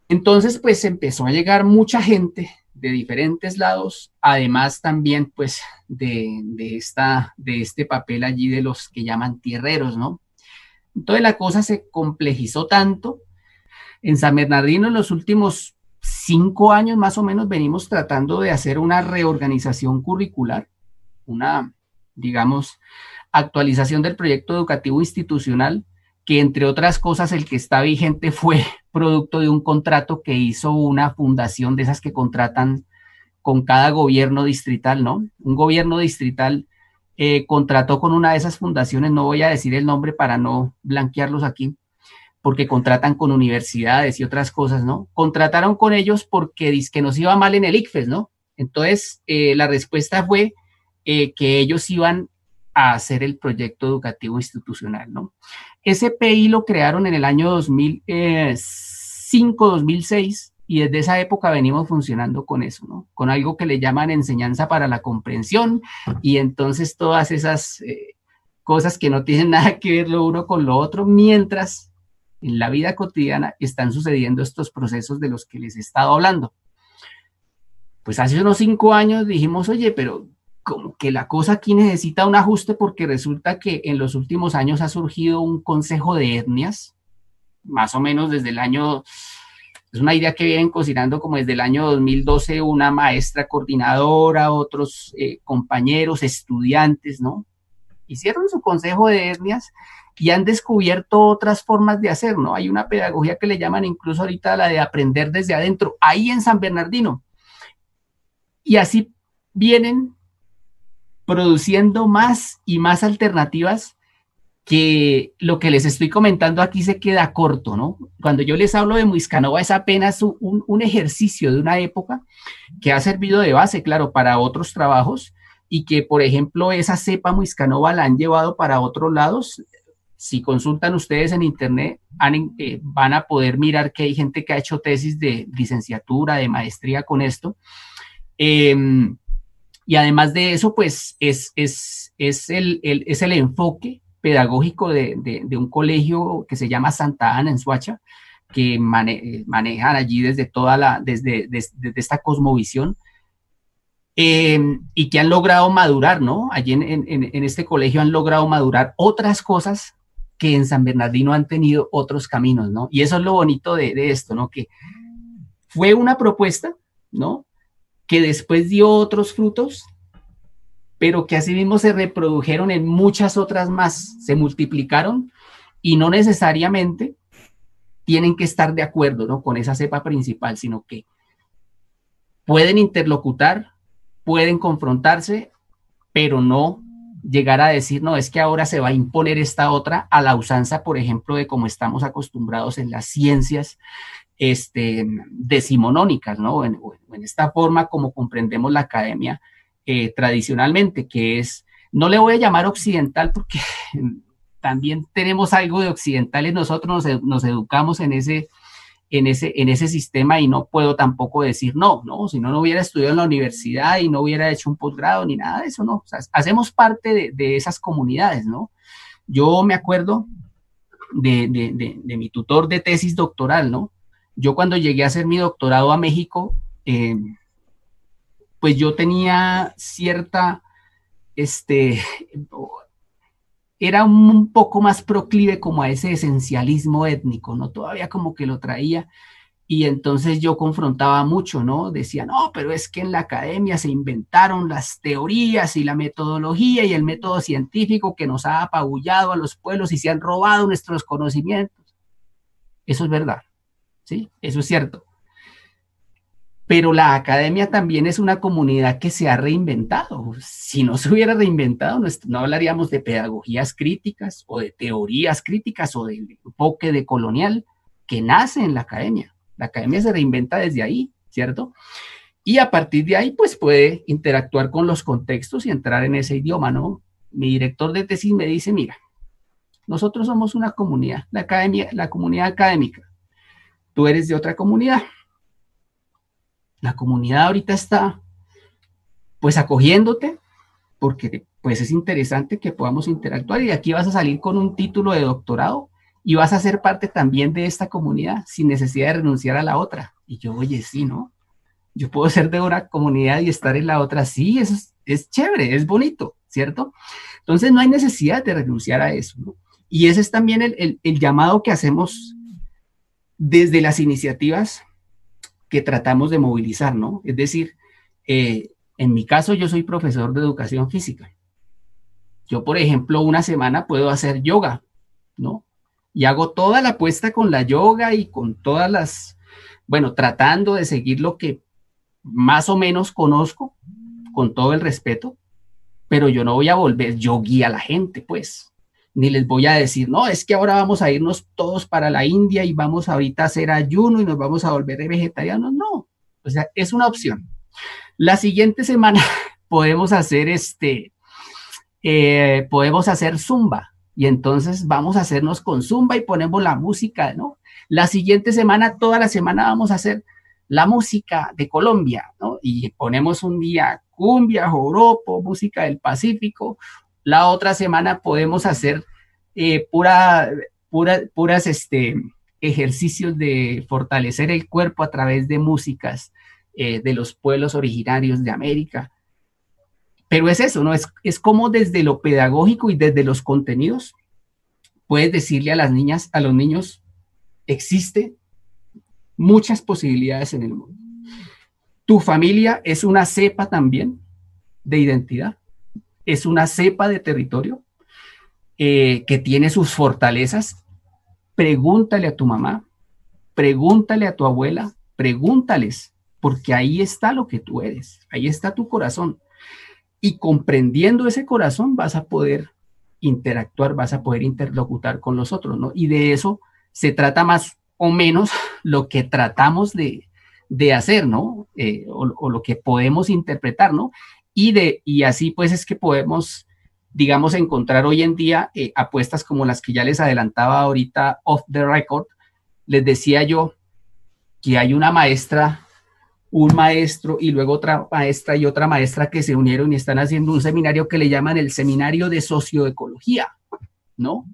Entonces, pues empezó a llegar mucha gente de diferentes lados, además también pues de, esta, de este papel allí de los que llaman tierreros, ¿no? Entonces la cosa se complejizó tanto. En San Bernardino en los últimos cinco años más o menos venimos tratando de hacer una reorganización curricular, una, digamos, actualización del proyecto educativo institucional, que entre otras cosas el que está vigente fue producto de un contrato que hizo una fundación de esas que contratan con cada gobierno distrital, ¿no? Un gobierno distrital eh, contrató con una de esas fundaciones, no voy a decir el nombre para no blanquearlos aquí, porque contratan con universidades y otras cosas, ¿no? Contrataron con ellos porque que nos iba mal en el ICFES, ¿no? Entonces, eh, la respuesta fue eh, que ellos iban a hacer el proyecto educativo institucional, ¿no? Ese PI lo crearon en el año 2005, 2006, y desde esa época venimos funcionando con eso, ¿no? Con algo que le llaman enseñanza para la comprensión, y entonces todas esas eh, cosas que no tienen <laughs> nada que ver lo uno con lo otro, mientras en la vida cotidiana están sucediendo estos procesos de los que les he estado hablando. Pues hace unos cinco años dijimos, oye, pero como que la cosa aquí necesita un ajuste porque resulta que en los últimos años ha surgido un consejo de etnias, más o menos desde el año, es una idea que vienen cocinando como desde el año 2012 una maestra coordinadora, otros eh, compañeros, estudiantes, ¿no? Hicieron su consejo de etnias y han descubierto otras formas de hacer, ¿no? Hay una pedagogía que le llaman incluso ahorita la de aprender desde adentro, ahí en San Bernardino. Y así vienen produciendo más y más alternativas que lo que les estoy comentando aquí se queda corto, ¿no? Cuando yo les hablo de Muiscanova es apenas un, ejercicio de una época que ha servido de base, claro, para otros trabajos y que, por ejemplo, esa cepa Muiscanova la han llevado para otros lados. Si consultan ustedes en internet, eh, van a poder mirar que hay gente que ha hecho tesis de licenciatura, de maestría con esto. Eh, y además de eso, pues es, es, es, el, es el enfoque pedagógico de, de, un colegio que se llama Santa Ana en Suacha, que manejan allí desde toda la, desde, desde, esta cosmovisión, em, y que han logrado madurar, ¿no? Allí en, en, este colegio han logrado madurar otras cosas que en San Bernardino han tenido otros caminos, ¿no? Y eso es lo bonito de esto, ¿no? Que fue una propuesta, ¿no? Que después dio otros frutos, pero que asimismo se reprodujeron en muchas otras más, se multiplicaron y no necesariamente tienen que estar de acuerdo ¿no? con esa cepa principal, sino que pueden interlocutar, pueden confrontarse, pero no llegar a decir, no, es que ahora se va a imponer esta otra a la usanza, por ejemplo, de cómo estamos acostumbrados en las ciencias este, decimonónicas, ¿no? En, esta forma como comprendemos la academia eh, tradicionalmente, que es, no le voy a llamar occidental porque <laughs> también tenemos algo de occidentales, nosotros nos, educamos en ese, en, ese, en ese sistema y no puedo tampoco decir no, ¿no? Si no, no hubiera estudiado en la universidad y no hubiera hecho un posgrado ni nada de eso, ¿no? Hacemos parte de, esas comunidades, ¿no? Yo me acuerdo de, de mi tutor de tesis doctoral, ¿no? Yo cuando llegué a hacer mi doctorado a México, eh, pues yo tenía cierta, este, era un poco más proclive como a ese esencialismo étnico, ¿no? Todavía como que lo traía. Y entonces yo confrontaba mucho, ¿no? Decía, no, pero es que en la academia se inventaron las teorías y la metodología y el método científico que nos ha apabullado a los pueblos y se han robado nuestros conocimientos. Eso es verdad. ¿Sí? Eso es cierto. pero la academia también es una comunidad que se ha reinventado. Si no se hubiera reinventado, no, hablaríamos de pedagogías críticas o de teorías críticas o del enfoque de colonial que nace en la academia. La academia se reinventa desde ahí, ¿cierto? Y a partir de ahí, pues puede interactuar con los contextos y entrar en ese idioma, ¿no? Mi director de tesis me dice, mira, nosotros somos una comunidad, la academia, la comunidad académica. Tú eres de otra comunidad la comunidad ahorita está pues acogiéndote porque pues es interesante que podamos interactuar y aquí vas a salir con un título de doctorado y vas a ser parte también de esta comunidad sin necesidad de renunciar a la otra. Y yo, oye, sí, ¿no? Yo puedo ser de una comunidad y estar en la otra, sí, eso es, es chévere, es bonito, ¿cierto? Entonces no hay necesidad de renunciar a eso, ¿no? Y ese es también el, el llamado que hacemos desde las iniciativas que tratamos de movilizar, ¿no? Es decir, eh, en mi caso yo soy profesor de educación física. Yo, por ejemplo, una semana puedo hacer yoga, ¿no? Y hago toda la apuesta con la yoga y con todas las, bueno, tratando de seguir lo que más o menos conozco, con todo el respeto, pero yo no voy a volver yogi a la gente, pues ni les voy a decir, no, es que ahora vamos a irnos todos para la India y vamos ahorita a hacer ayuno y nos vamos a volver vegetarianos. No, o sea, es una opción. La siguiente semana <laughs> podemos hacer este, eh, podemos hacer zumba y entonces vamos a hacernos con zumba y ponemos la música, ¿no? La siguiente semana, toda la semana vamos a hacer la música de Colombia, ¿no? Y ponemos un día cumbia, joropo, música del Pacífico, la otra semana podemos hacer eh, pura, pura, puras este, ejercicios de fortalecer el cuerpo a través de músicas eh, de los pueblos originarios de América. Pero es eso, ¿no? Es, es como desde lo pedagógico y desde los contenidos puedes decirle a las niñas, a los niños, existe muchas posibilidades en el mundo. Tu familia es una cepa también de identidad es una cepa de territorio eh, que tiene sus fortalezas. Pregúntale a tu mamá, pregúntale a tu abuela, pregúntales, porque ahí está lo que tú eres, ahí está tu corazón. Y comprendiendo ese corazón vas a poder interactuar, vas a poder interlocutar con los otros, ¿no? Y de eso se trata más o menos lo que tratamos de, hacer, ¿no? Eh, o, o, lo que podemos interpretar, ¿no? Y, de, y así pues es que podemos, digamos, encontrar hoy en día eh, apuestas como las que ya les adelantaba ahorita off the record. Les decía yo que hay una maestra, un maestro y luego otra maestra y otra maestra que se unieron y están haciendo un seminario que le llaman el Seminario de Socioecología, ¿no?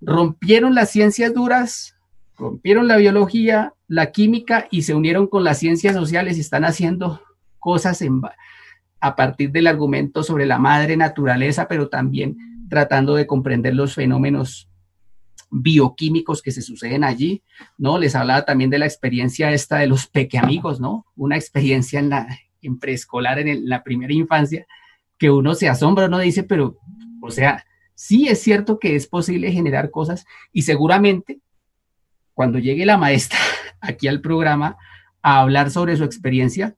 Rompieron las ciencias duras, rompieron la biología, la química y se unieron con las ciencias sociales y están haciendo cosas en, a partir del argumento sobre la madre naturaleza, pero también tratando de comprender los fenómenos bioquímicos que se suceden allí, ¿no? Les hablaba también de la experiencia esta de los pequeamigos, ¿no? Una experiencia en la en preescolar, en, la primera infancia, que uno se asombra, uno dice, pero, o sea, sí es cierto que es posible generar cosas y seguramente cuando llegue la maestra <laughs> aquí al programa a hablar sobre su experiencia,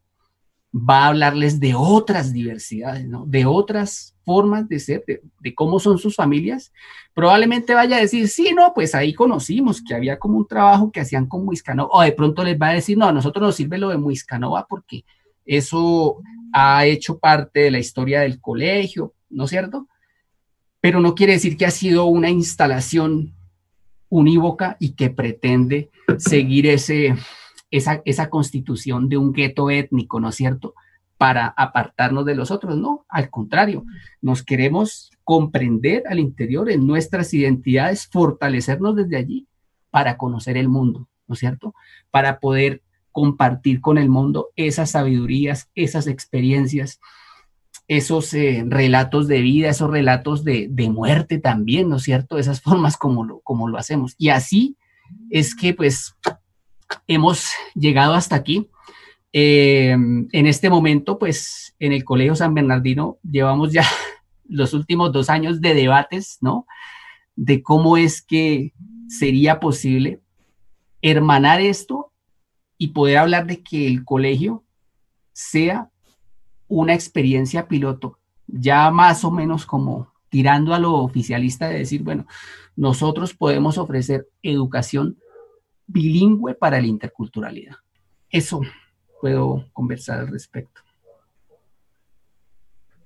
va a hablarles de otras diversidades, ¿no? de otras formas de ser, de, cómo son sus familias, probablemente vaya a decir, sí, no, pues ahí conocimos que había como un trabajo que hacían con Muiscanova, o de pronto les va a decir, no, a nosotros nos sirve lo de Muiscanova porque eso ha hecho parte de la historia del colegio, ¿no es cierto? Pero no quiere decir que ha sido una instalación unívoca y que pretende seguir ese, esa, constitución de un gueto étnico, ¿no es cierto? Para apartarnos de los otros, no, al contrario, nos queremos comprender al interior en nuestras identidades, fortalecernos desde allí para conocer el mundo, ¿no es cierto? Para poder compartir con el mundo esas sabidurías, esas experiencias, esos eh, relatos de vida, esos relatos de, muerte también, ¿no es cierto? Esas formas como lo, como lo hacemos. Y así es que pues hemos llegado hasta aquí. Eh, en este momento, pues en el Colegio San Bernardino llevamos ya <laughs> los últimos dos años de debates, ¿no? De cómo es que sería posible hermanar esto y poder hablar de que el colegio sea una experiencia piloto, ya más o menos como tirando a lo oficialista de decir, bueno, nosotros podemos ofrecer educación bilingüe para la interculturalidad. Eso puedo conversar al respecto.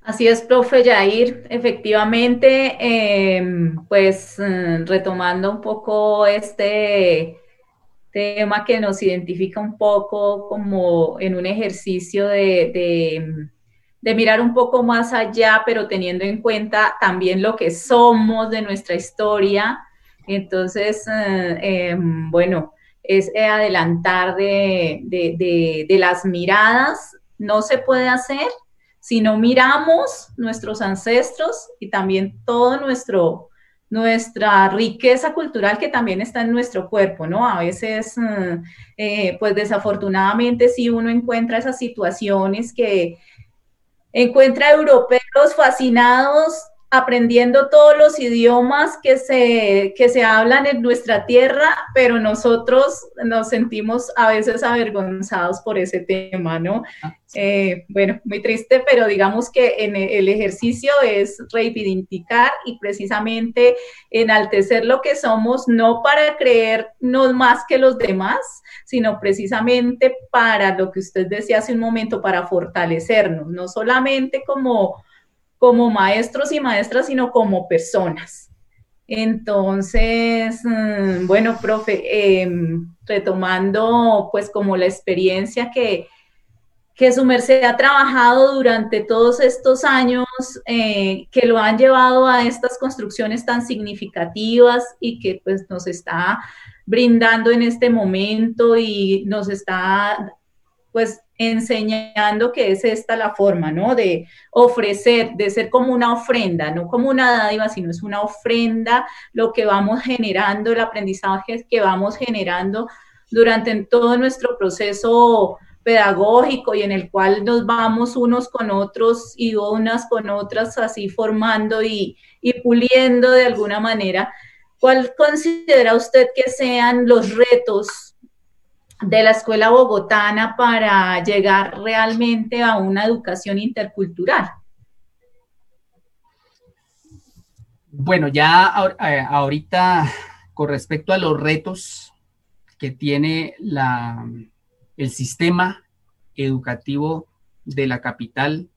Así es, profe Yair, efectivamente, em, pues eh, retomando un poco este tema que nos identifica un poco como en un ejercicio de, mirar un poco más allá, pero teniendo en cuenta también lo que somos de nuestra historia. Entonces, eh, em, bueno, es adelantar de, de las miradas, no se puede hacer si no miramos nuestros ancestros y también todo nuestro, nuestra riqueza cultural que también está en nuestro cuerpo, ¿no? A veces, mm, eh, pues desafortunadamente, si uno encuentra esas situaciones que encuentra europeos fascinados aprendiendo todos los idiomas que se, que se hablan en nuestra tierra, pero nosotros nos sentimos a veces avergonzados por ese tema, ¿no? Ah, eh, bueno, muy triste, pero digamos que en el ejercicio es reivindicar y precisamente enaltecer lo que somos, no para creernos más que los demás, sino precisamente para lo que usted decía hace un momento, para fortalecernos, no solamente como como maestros y maestras, sino como personas. Entonces, mm, bueno, profe, em, retomando pues como la experiencia que, que su merced ha trabajado durante todos estos años, eh, que lo han llevado a estas construcciones tan significativas y que pues nos está brindando en este momento y nos está pues enseñando que es esta la forma, ¿no? De ofrecer, de ser como una ofrenda, no como una dádiva, sino es una ofrenda lo que vamos generando, el aprendizaje que vamos generando durante todo nuestro proceso pedagógico y en el cual nos vamos unos con otros y unas con otras así formando y, y puliendo de alguna manera. ¿Cuál considera usted que sean los retos de la escuela bogotana para llegar realmente a una educación intercultural?
Bueno, ya eh, ahorita con respecto a los retos que tiene la, el sistema educativo de la capital,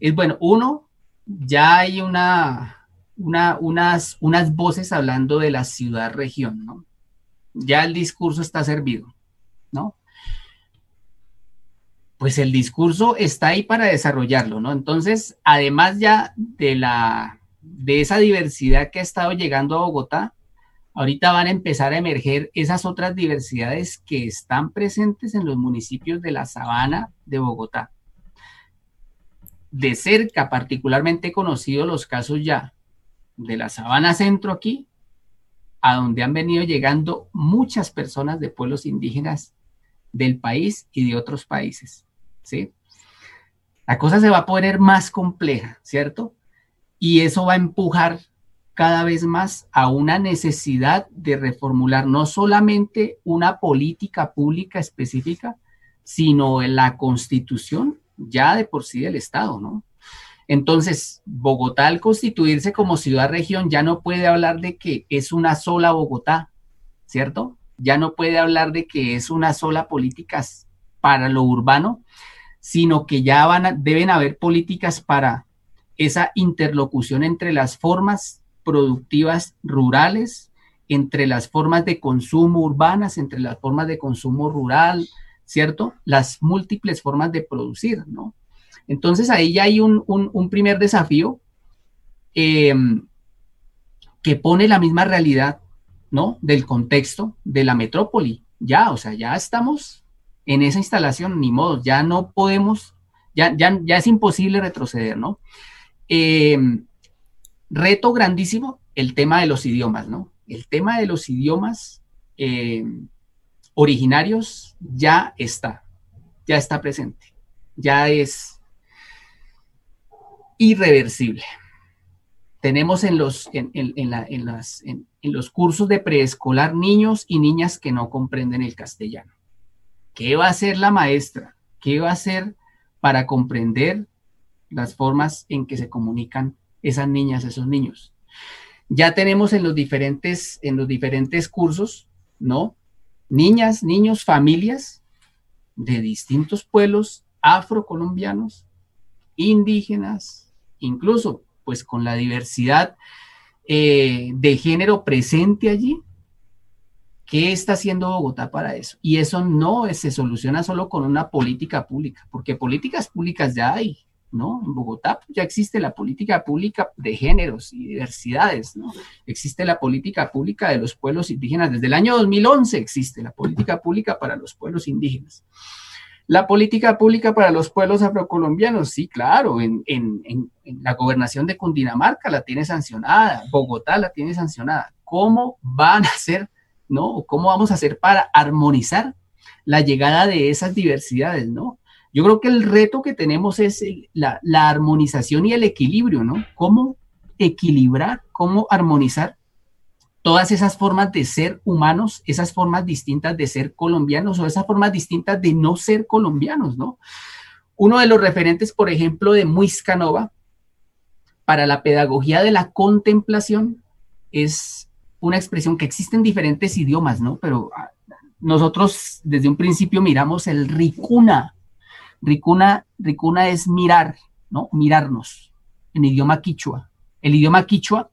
es bueno, uno, ya hay una, una, unas, unas voces hablando de la ciudad-región, ¿no? Ya el discurso está servido ¿no? Pues el discurso está ahí para desarrollarlo, ¿no? Entonces, además ya de la de esa diversidad que ha estado llegando a Bogotá, ahorita van a empezar a emerger esas otras diversidades que están presentes en los municipios de la sabana de Bogotá. De cerca, particularmente conocidos los casos ya de la sabana centro aquí, a donde han venido llegando muchas personas de pueblos indígenas del país y de otros países, La cosa se va a poner más compleja, ¿cierto? Y eso va a empujar cada vez más a una necesidad de reformular no solamente una política pública específica, sino la constitución ya de por sí del Estado, ¿no? Entonces, Bogotá al constituirse como ciudad-región ya no puede hablar de que es una sola Bogotá, ¿cierto? ya no puede hablar de que es una sola política para lo urbano, sino que ya van deben haber políticas para esa interlocución entre las formas productivas rurales, entre las formas de consumo urbanas, entre las formas de consumo rural, ¿cierto? Las múltiples formas de producir, ¿no? Entonces ahí ya hay un, primer desafío em, que pone la misma realidad ¿no? Del contexto de la metrópoli. Ya, o sea, ya estamos en esa instalación, ni modo, ya no podemos, ya, ya, ya es imposible retroceder, ¿no? Em, reto grandísimo, el tema de los idiomas, ¿no? El tema de los idiomas em, originarios ya está, ya está presente, ya es irreversible tenemos en los, en, las, en, los cursos de preescolar niños y niñas que no comprenden el castellano, ¿Qué va a hacer la maestra? ¿Qué va a hacer para comprender las formas en que se comunican esas niñas, esos niños? Ya tenemos en los diferentes, en los diferentes cursos, ¿no? Niñas, niños, familias de distintos pueblos afrocolombianos, indígenas, incluso pues con la diversidad eh, de género presente allí. ¿Qué está haciendo Bogotá para eso? Y eso no se soluciona solo con una política pública, porque políticas públicas ya hay, ¿no? En Bogotá ya existe la política pública de géneros y diversidades, ¿no? Existe la política pública de los pueblos indígenas. Desde el año 2011 existe la política pública para los pueblos indígenas. La política pública para los pueblos afrocolombianos, sí, claro, en, la gobernación de Cundinamarca la tiene sancionada, Bogotá la tiene sancionada. ¿Cómo van a hacer, no? ¿Cómo vamos a hacer para armonizar la llegada de esas diversidades, no? Yo creo que el reto que tenemos es la, la armonización y el equilibrio, ¿no? ¿Cómo equilibrar, cómo armonizar todas esas formas de ser humanos, esas formas distintas de ser colombianos o esas formas distintas de no ser colombianos, ¿no? Uno de los referentes, por ejemplo, de Muiscanova para la pedagogía de la contemplación es una expresión que existe en diferentes idiomas, ¿no? Pero ah, nosotros desde un principio miramos el ricuna. Ricuna, ricuna es mirar, ¿no? Mirarnos en idioma quichua. El idioma quichua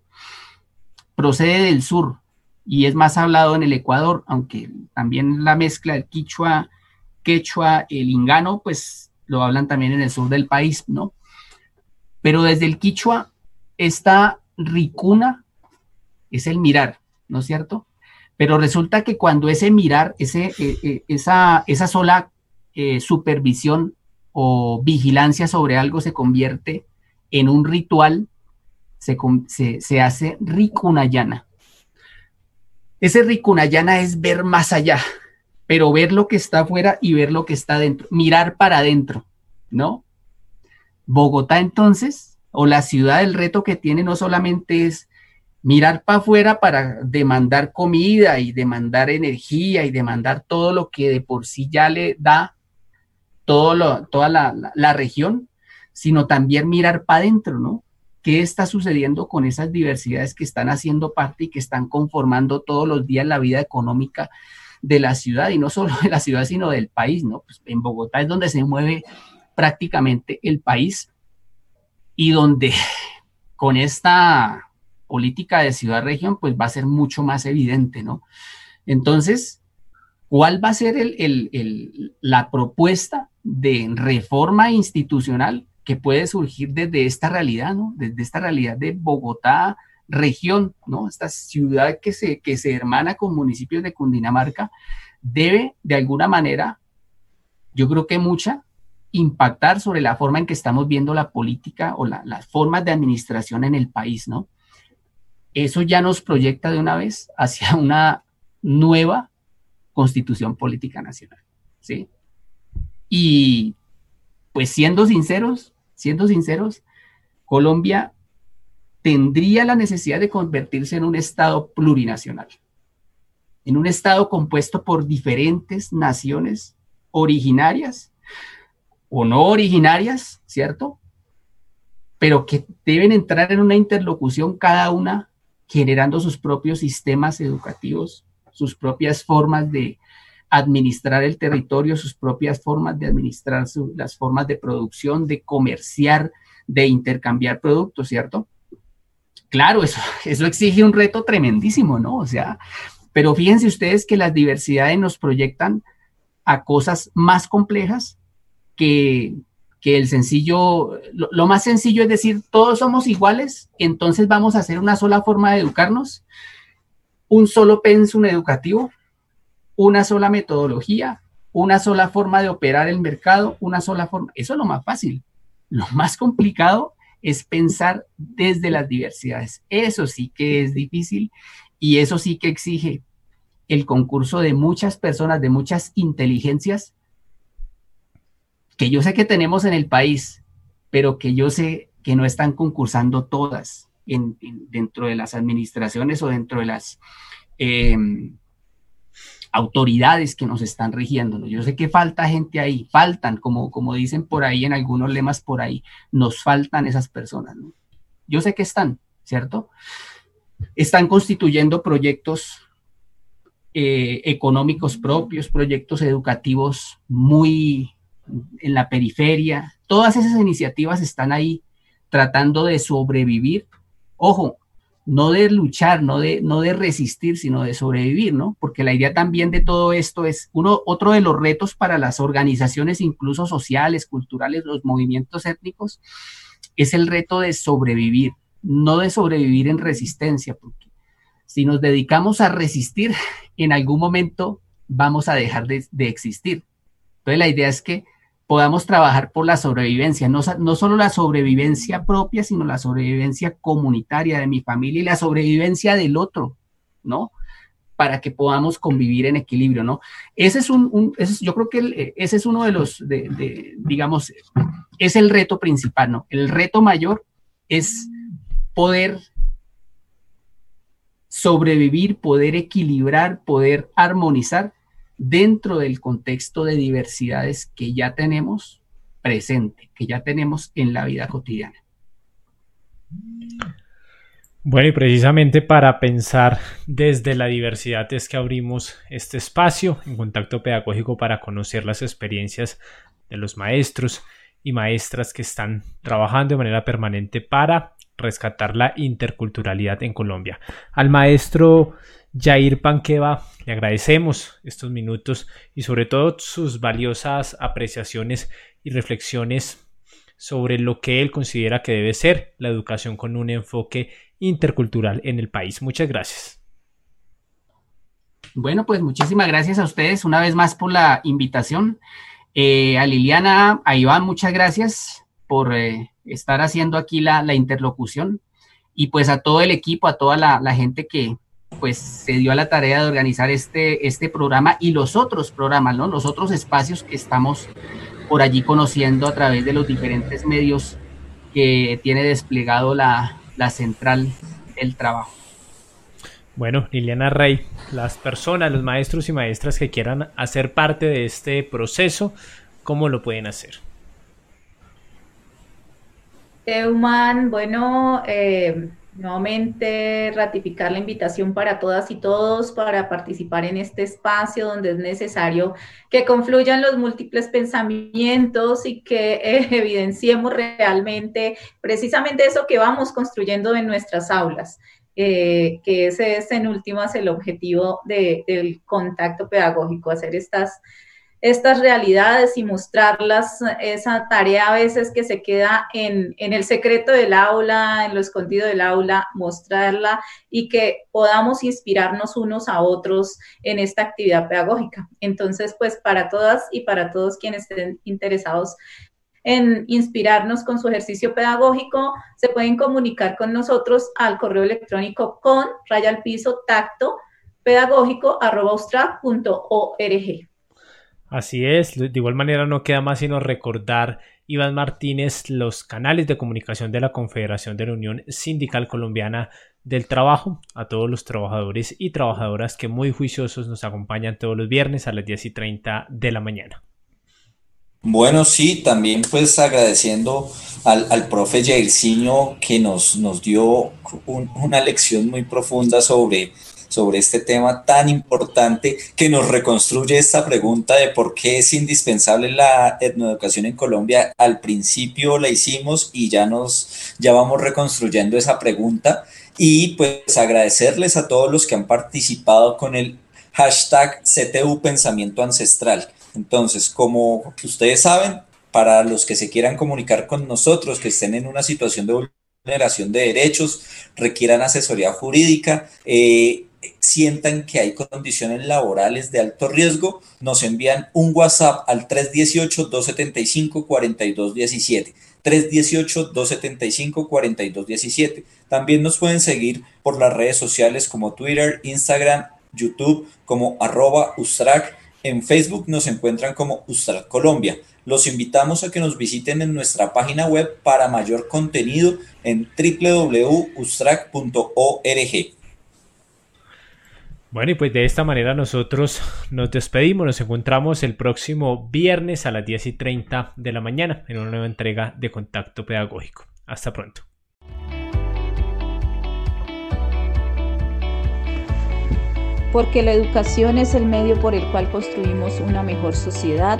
procede del sur y es más hablado en el Ecuador, aunque también la mezcla del quichua, quechua, el ingano, pues lo hablan también en el sur del país, ¿no? Pero desde el quichua, esta ricuna es el mirar, ¿no es cierto? Pero resulta que cuando ese mirar, ese, eh, eh, esa, esa sola eh, supervisión o vigilancia sobre algo se convierte en un ritual, se, se, hace ricunayana. Ese ricunayana es ver más allá, pero ver lo que está afuera y ver lo que está dentro, mirar para adentro, ¿no? Bogotá entonces, o la ciudad, el reto que tiene no solamente es mirar para afuera para demandar comida y demandar energía y demandar todo lo que de por sí ya le da todo toda la, la región, sino también mirar para adentro, ¿no? qué está sucediendo con esas diversidades que están haciendo parte y que están conformando todos los días la vida económica de la ciudad y no solo de la ciudad, sino del país, ¿no? Pues en Bogotá es donde se mueve prácticamente el país y donde con esta política de ciudad-región, pues va a ser mucho más evidente, ¿no? Entonces, ¿cuál va a ser la propuesta de reforma institucional que puede surgir desde esta realidad, ¿no? Desde esta realidad de Bogotá, región, ¿no? Esta ciudad que se, que se hermana con municipios de Cundinamarca, debe de alguna manera, yo creo que mucha, impactar sobre la forma en que estamos viendo la política o las formas de administración en el país, ¿no? Eso ya nos proyecta de una vez hacia <laughs> una nueva constitución política nacional, ¿sí? Y pues siendo sinceros, siendo sinceros, Colombia tendría la necesidad de convertirse en un Estado plurinacional, en un Estado compuesto por diferentes naciones originarias o no originarias, ¿cierto? Pero que deben entrar en una interlocución cada una generando sus propios sistemas educativos, sus propias formas de administrar el territorio, sus propias formas de administrar las formas de producción, de comerciar, de intercambiar productos, ¿cierto? Claro, eso, <laughs> eso exige un reto tremendísimo, ¿no? O sea, pero fíjense ustedes que las diversidades nos proyectan a cosas más complejas que, que el sencillo, lo, más sencillo es decir, todos somos iguales, entonces vamos a hacer una sola forma de educarnos, un solo pensum educativo, una sola metodología, una sola forma de operar el mercado, una sola forma. Eso es lo más fácil. Lo más complicado es pensar desde las diversidades. Eso sí que es difícil y eso sí que exige el concurso de muchas personas, de muchas inteligencias que yo sé que tenemos en el país, pero que yo sé que no están concursando todas dentro de las administraciones o dentro de las... Em, autoridades que nos están rigiendo. Yo sé que falta gente ahí, faltan, como, como dicen por ahí en algunos lemas por ahí, nos faltan esas personas. Yo sé que están, ¿cierto? Están constituyendo proyectos eh, económicos propios, proyectos educativos muy en la periferia. Todas esas iniciativas están ahí tratando de sobrevivir. Ojo, no de luchar, no de, no de resistir, sino de sobrevivir, ¿no? Porque la idea también de todo esto es uno, otro de los retos para las organizaciones, incluso sociales, culturales, los movimientos étnicos, es el reto de sobrevivir, no de sobrevivir en resistencia, porque si nos dedicamos a resistir, <laughs> en algún momento vamos a dejar de, de existir. Entonces la idea es que podamos trabajar por la sobrevivencia, no, no solo la sobrevivencia propia, sino la sobrevivencia comunitaria de mi familia y la sobrevivencia del otro, ¿no? Para que podamos convivir en equilibrio, ¿no? Ese es un, yo creo que ese es uno de los, de, digamos, es el reto principal, ¿no? El reto mayor es poder sobrevivir, poder equilibrar, poder armonizar dentro del contexto de diversidades que ya tenemos presente, que ya tenemos en la vida cotidiana.
Bueno, y precisamente para pensar desde la diversidad es que abrimos este espacio en contacto pedagógico para conocer las experiencias de los maestros y maestras que están trabajando de manera permanente para rescatar la interculturalidad en Colombia. Al maestro Jair Panqueva, le agradecemos estos minutos y sobre todo sus valiosas apreciaciones y reflexiones sobre lo que él considera que debe ser la educación con un enfoque intercultural en el país. Muchas gracias.
Bueno, pues muchísimas gracias a ustedes una vez más por la invitación. Eh, a Liliana, a Iván, muchas gracias por eh, estar haciendo aquí la, interlocución y pues a todo el equipo, a toda la gente que, pues se dio a la tarea de organizar este, este programa y los otros programas, ¿no? Los otros espacios que estamos por allí conociendo a través de los diferentes medios que tiene desplegado la, la central del trabajo.
Bueno, Liliana Rey, las personas, los maestros y maestras que quieran hacer parte de este proceso, ¿cómo lo pueden hacer?
Euman, bueno, eh, Nuevamente ratificar la invitación para todas y todos para participar en este espacio donde es necesario que confluyan los múltiples pensamientos y que eh, <laughs> evidenciemos realmente precisamente eso que vamos construyendo en nuestras aulas. Eh, que ese es en últimas el objetivo del contacto pedagógico, hacer estas estas realidades y mostrarlas, esa tarea a veces que se queda en, el secreto del aula, en lo escondido del aula, mostrarla y que podamos inspirarnos unos a otros en esta actividad pedagógica. Entonces, pues para todas y para todos quienes estén interesados en inspirarnos con su ejercicio pedagógico, se pueden comunicar con nosotros al correo electrónico con raya al piso tacto pedagógico arroba
Así es, de igual manera no queda más sino recordar, Iván Martínez, los canales de comunicación de la Confederación de la Unión Sindical Colombiana del Trabajo, a todos los trabajadores y trabajadoras que muy juiciosos nos acompañan todos los viernes a las 10 y 30 de la mañana.
Bueno, sí, también pues agradeciendo al, al profe Jairzinho que nos, nos dio una lección muy profunda sobre sobre este tema tan importante que nos reconstruye esta pregunta de por qué es indispensable la etnoeducación en Colombia. Al principio la hicimos y ya nos ya vamos reconstruyendo esa pregunta y pues agradecerles a todos los que han participado con el hashtag CTU Pensamiento Ancestral. Entonces, como ustedes saben, para los que se quieran comunicar con nosotros, que estén en una situación de vulneración de derechos, requieran asesoría jurídica, eh, sientan que hay condiciones laborales de alto riesgo, nos envían un WhatsApp al 318-275-4217. 318-275-4217. También nos pueden seguir por las redes sociales como Twitter, Instagram, YouTube, como arroba Ustrac. En Facebook nos encuentran como Ustrac Colombia. Los invitamos a que nos visiten en nuestra página web para mayor contenido en www.ustrac.org.
Bueno, y pues de esta manera nosotros nos despedimos, nos encontramos el próximo viernes a las 10 y 30 de la mañana en una nueva entrega de Contacto Pedagógico. Hasta pronto.
Porque la educación es el medio por el cual construimos una mejor sociedad,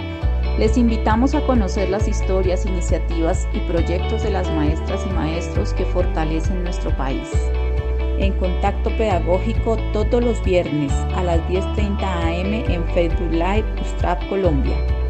les invitamos a conocer las historias, iniciativas y proyectos de las maestras y maestros que fortalecen nuestro país en contacto pedagógico todos los viernes a las 10.30 am en Facebook Live Ustrap Colombia.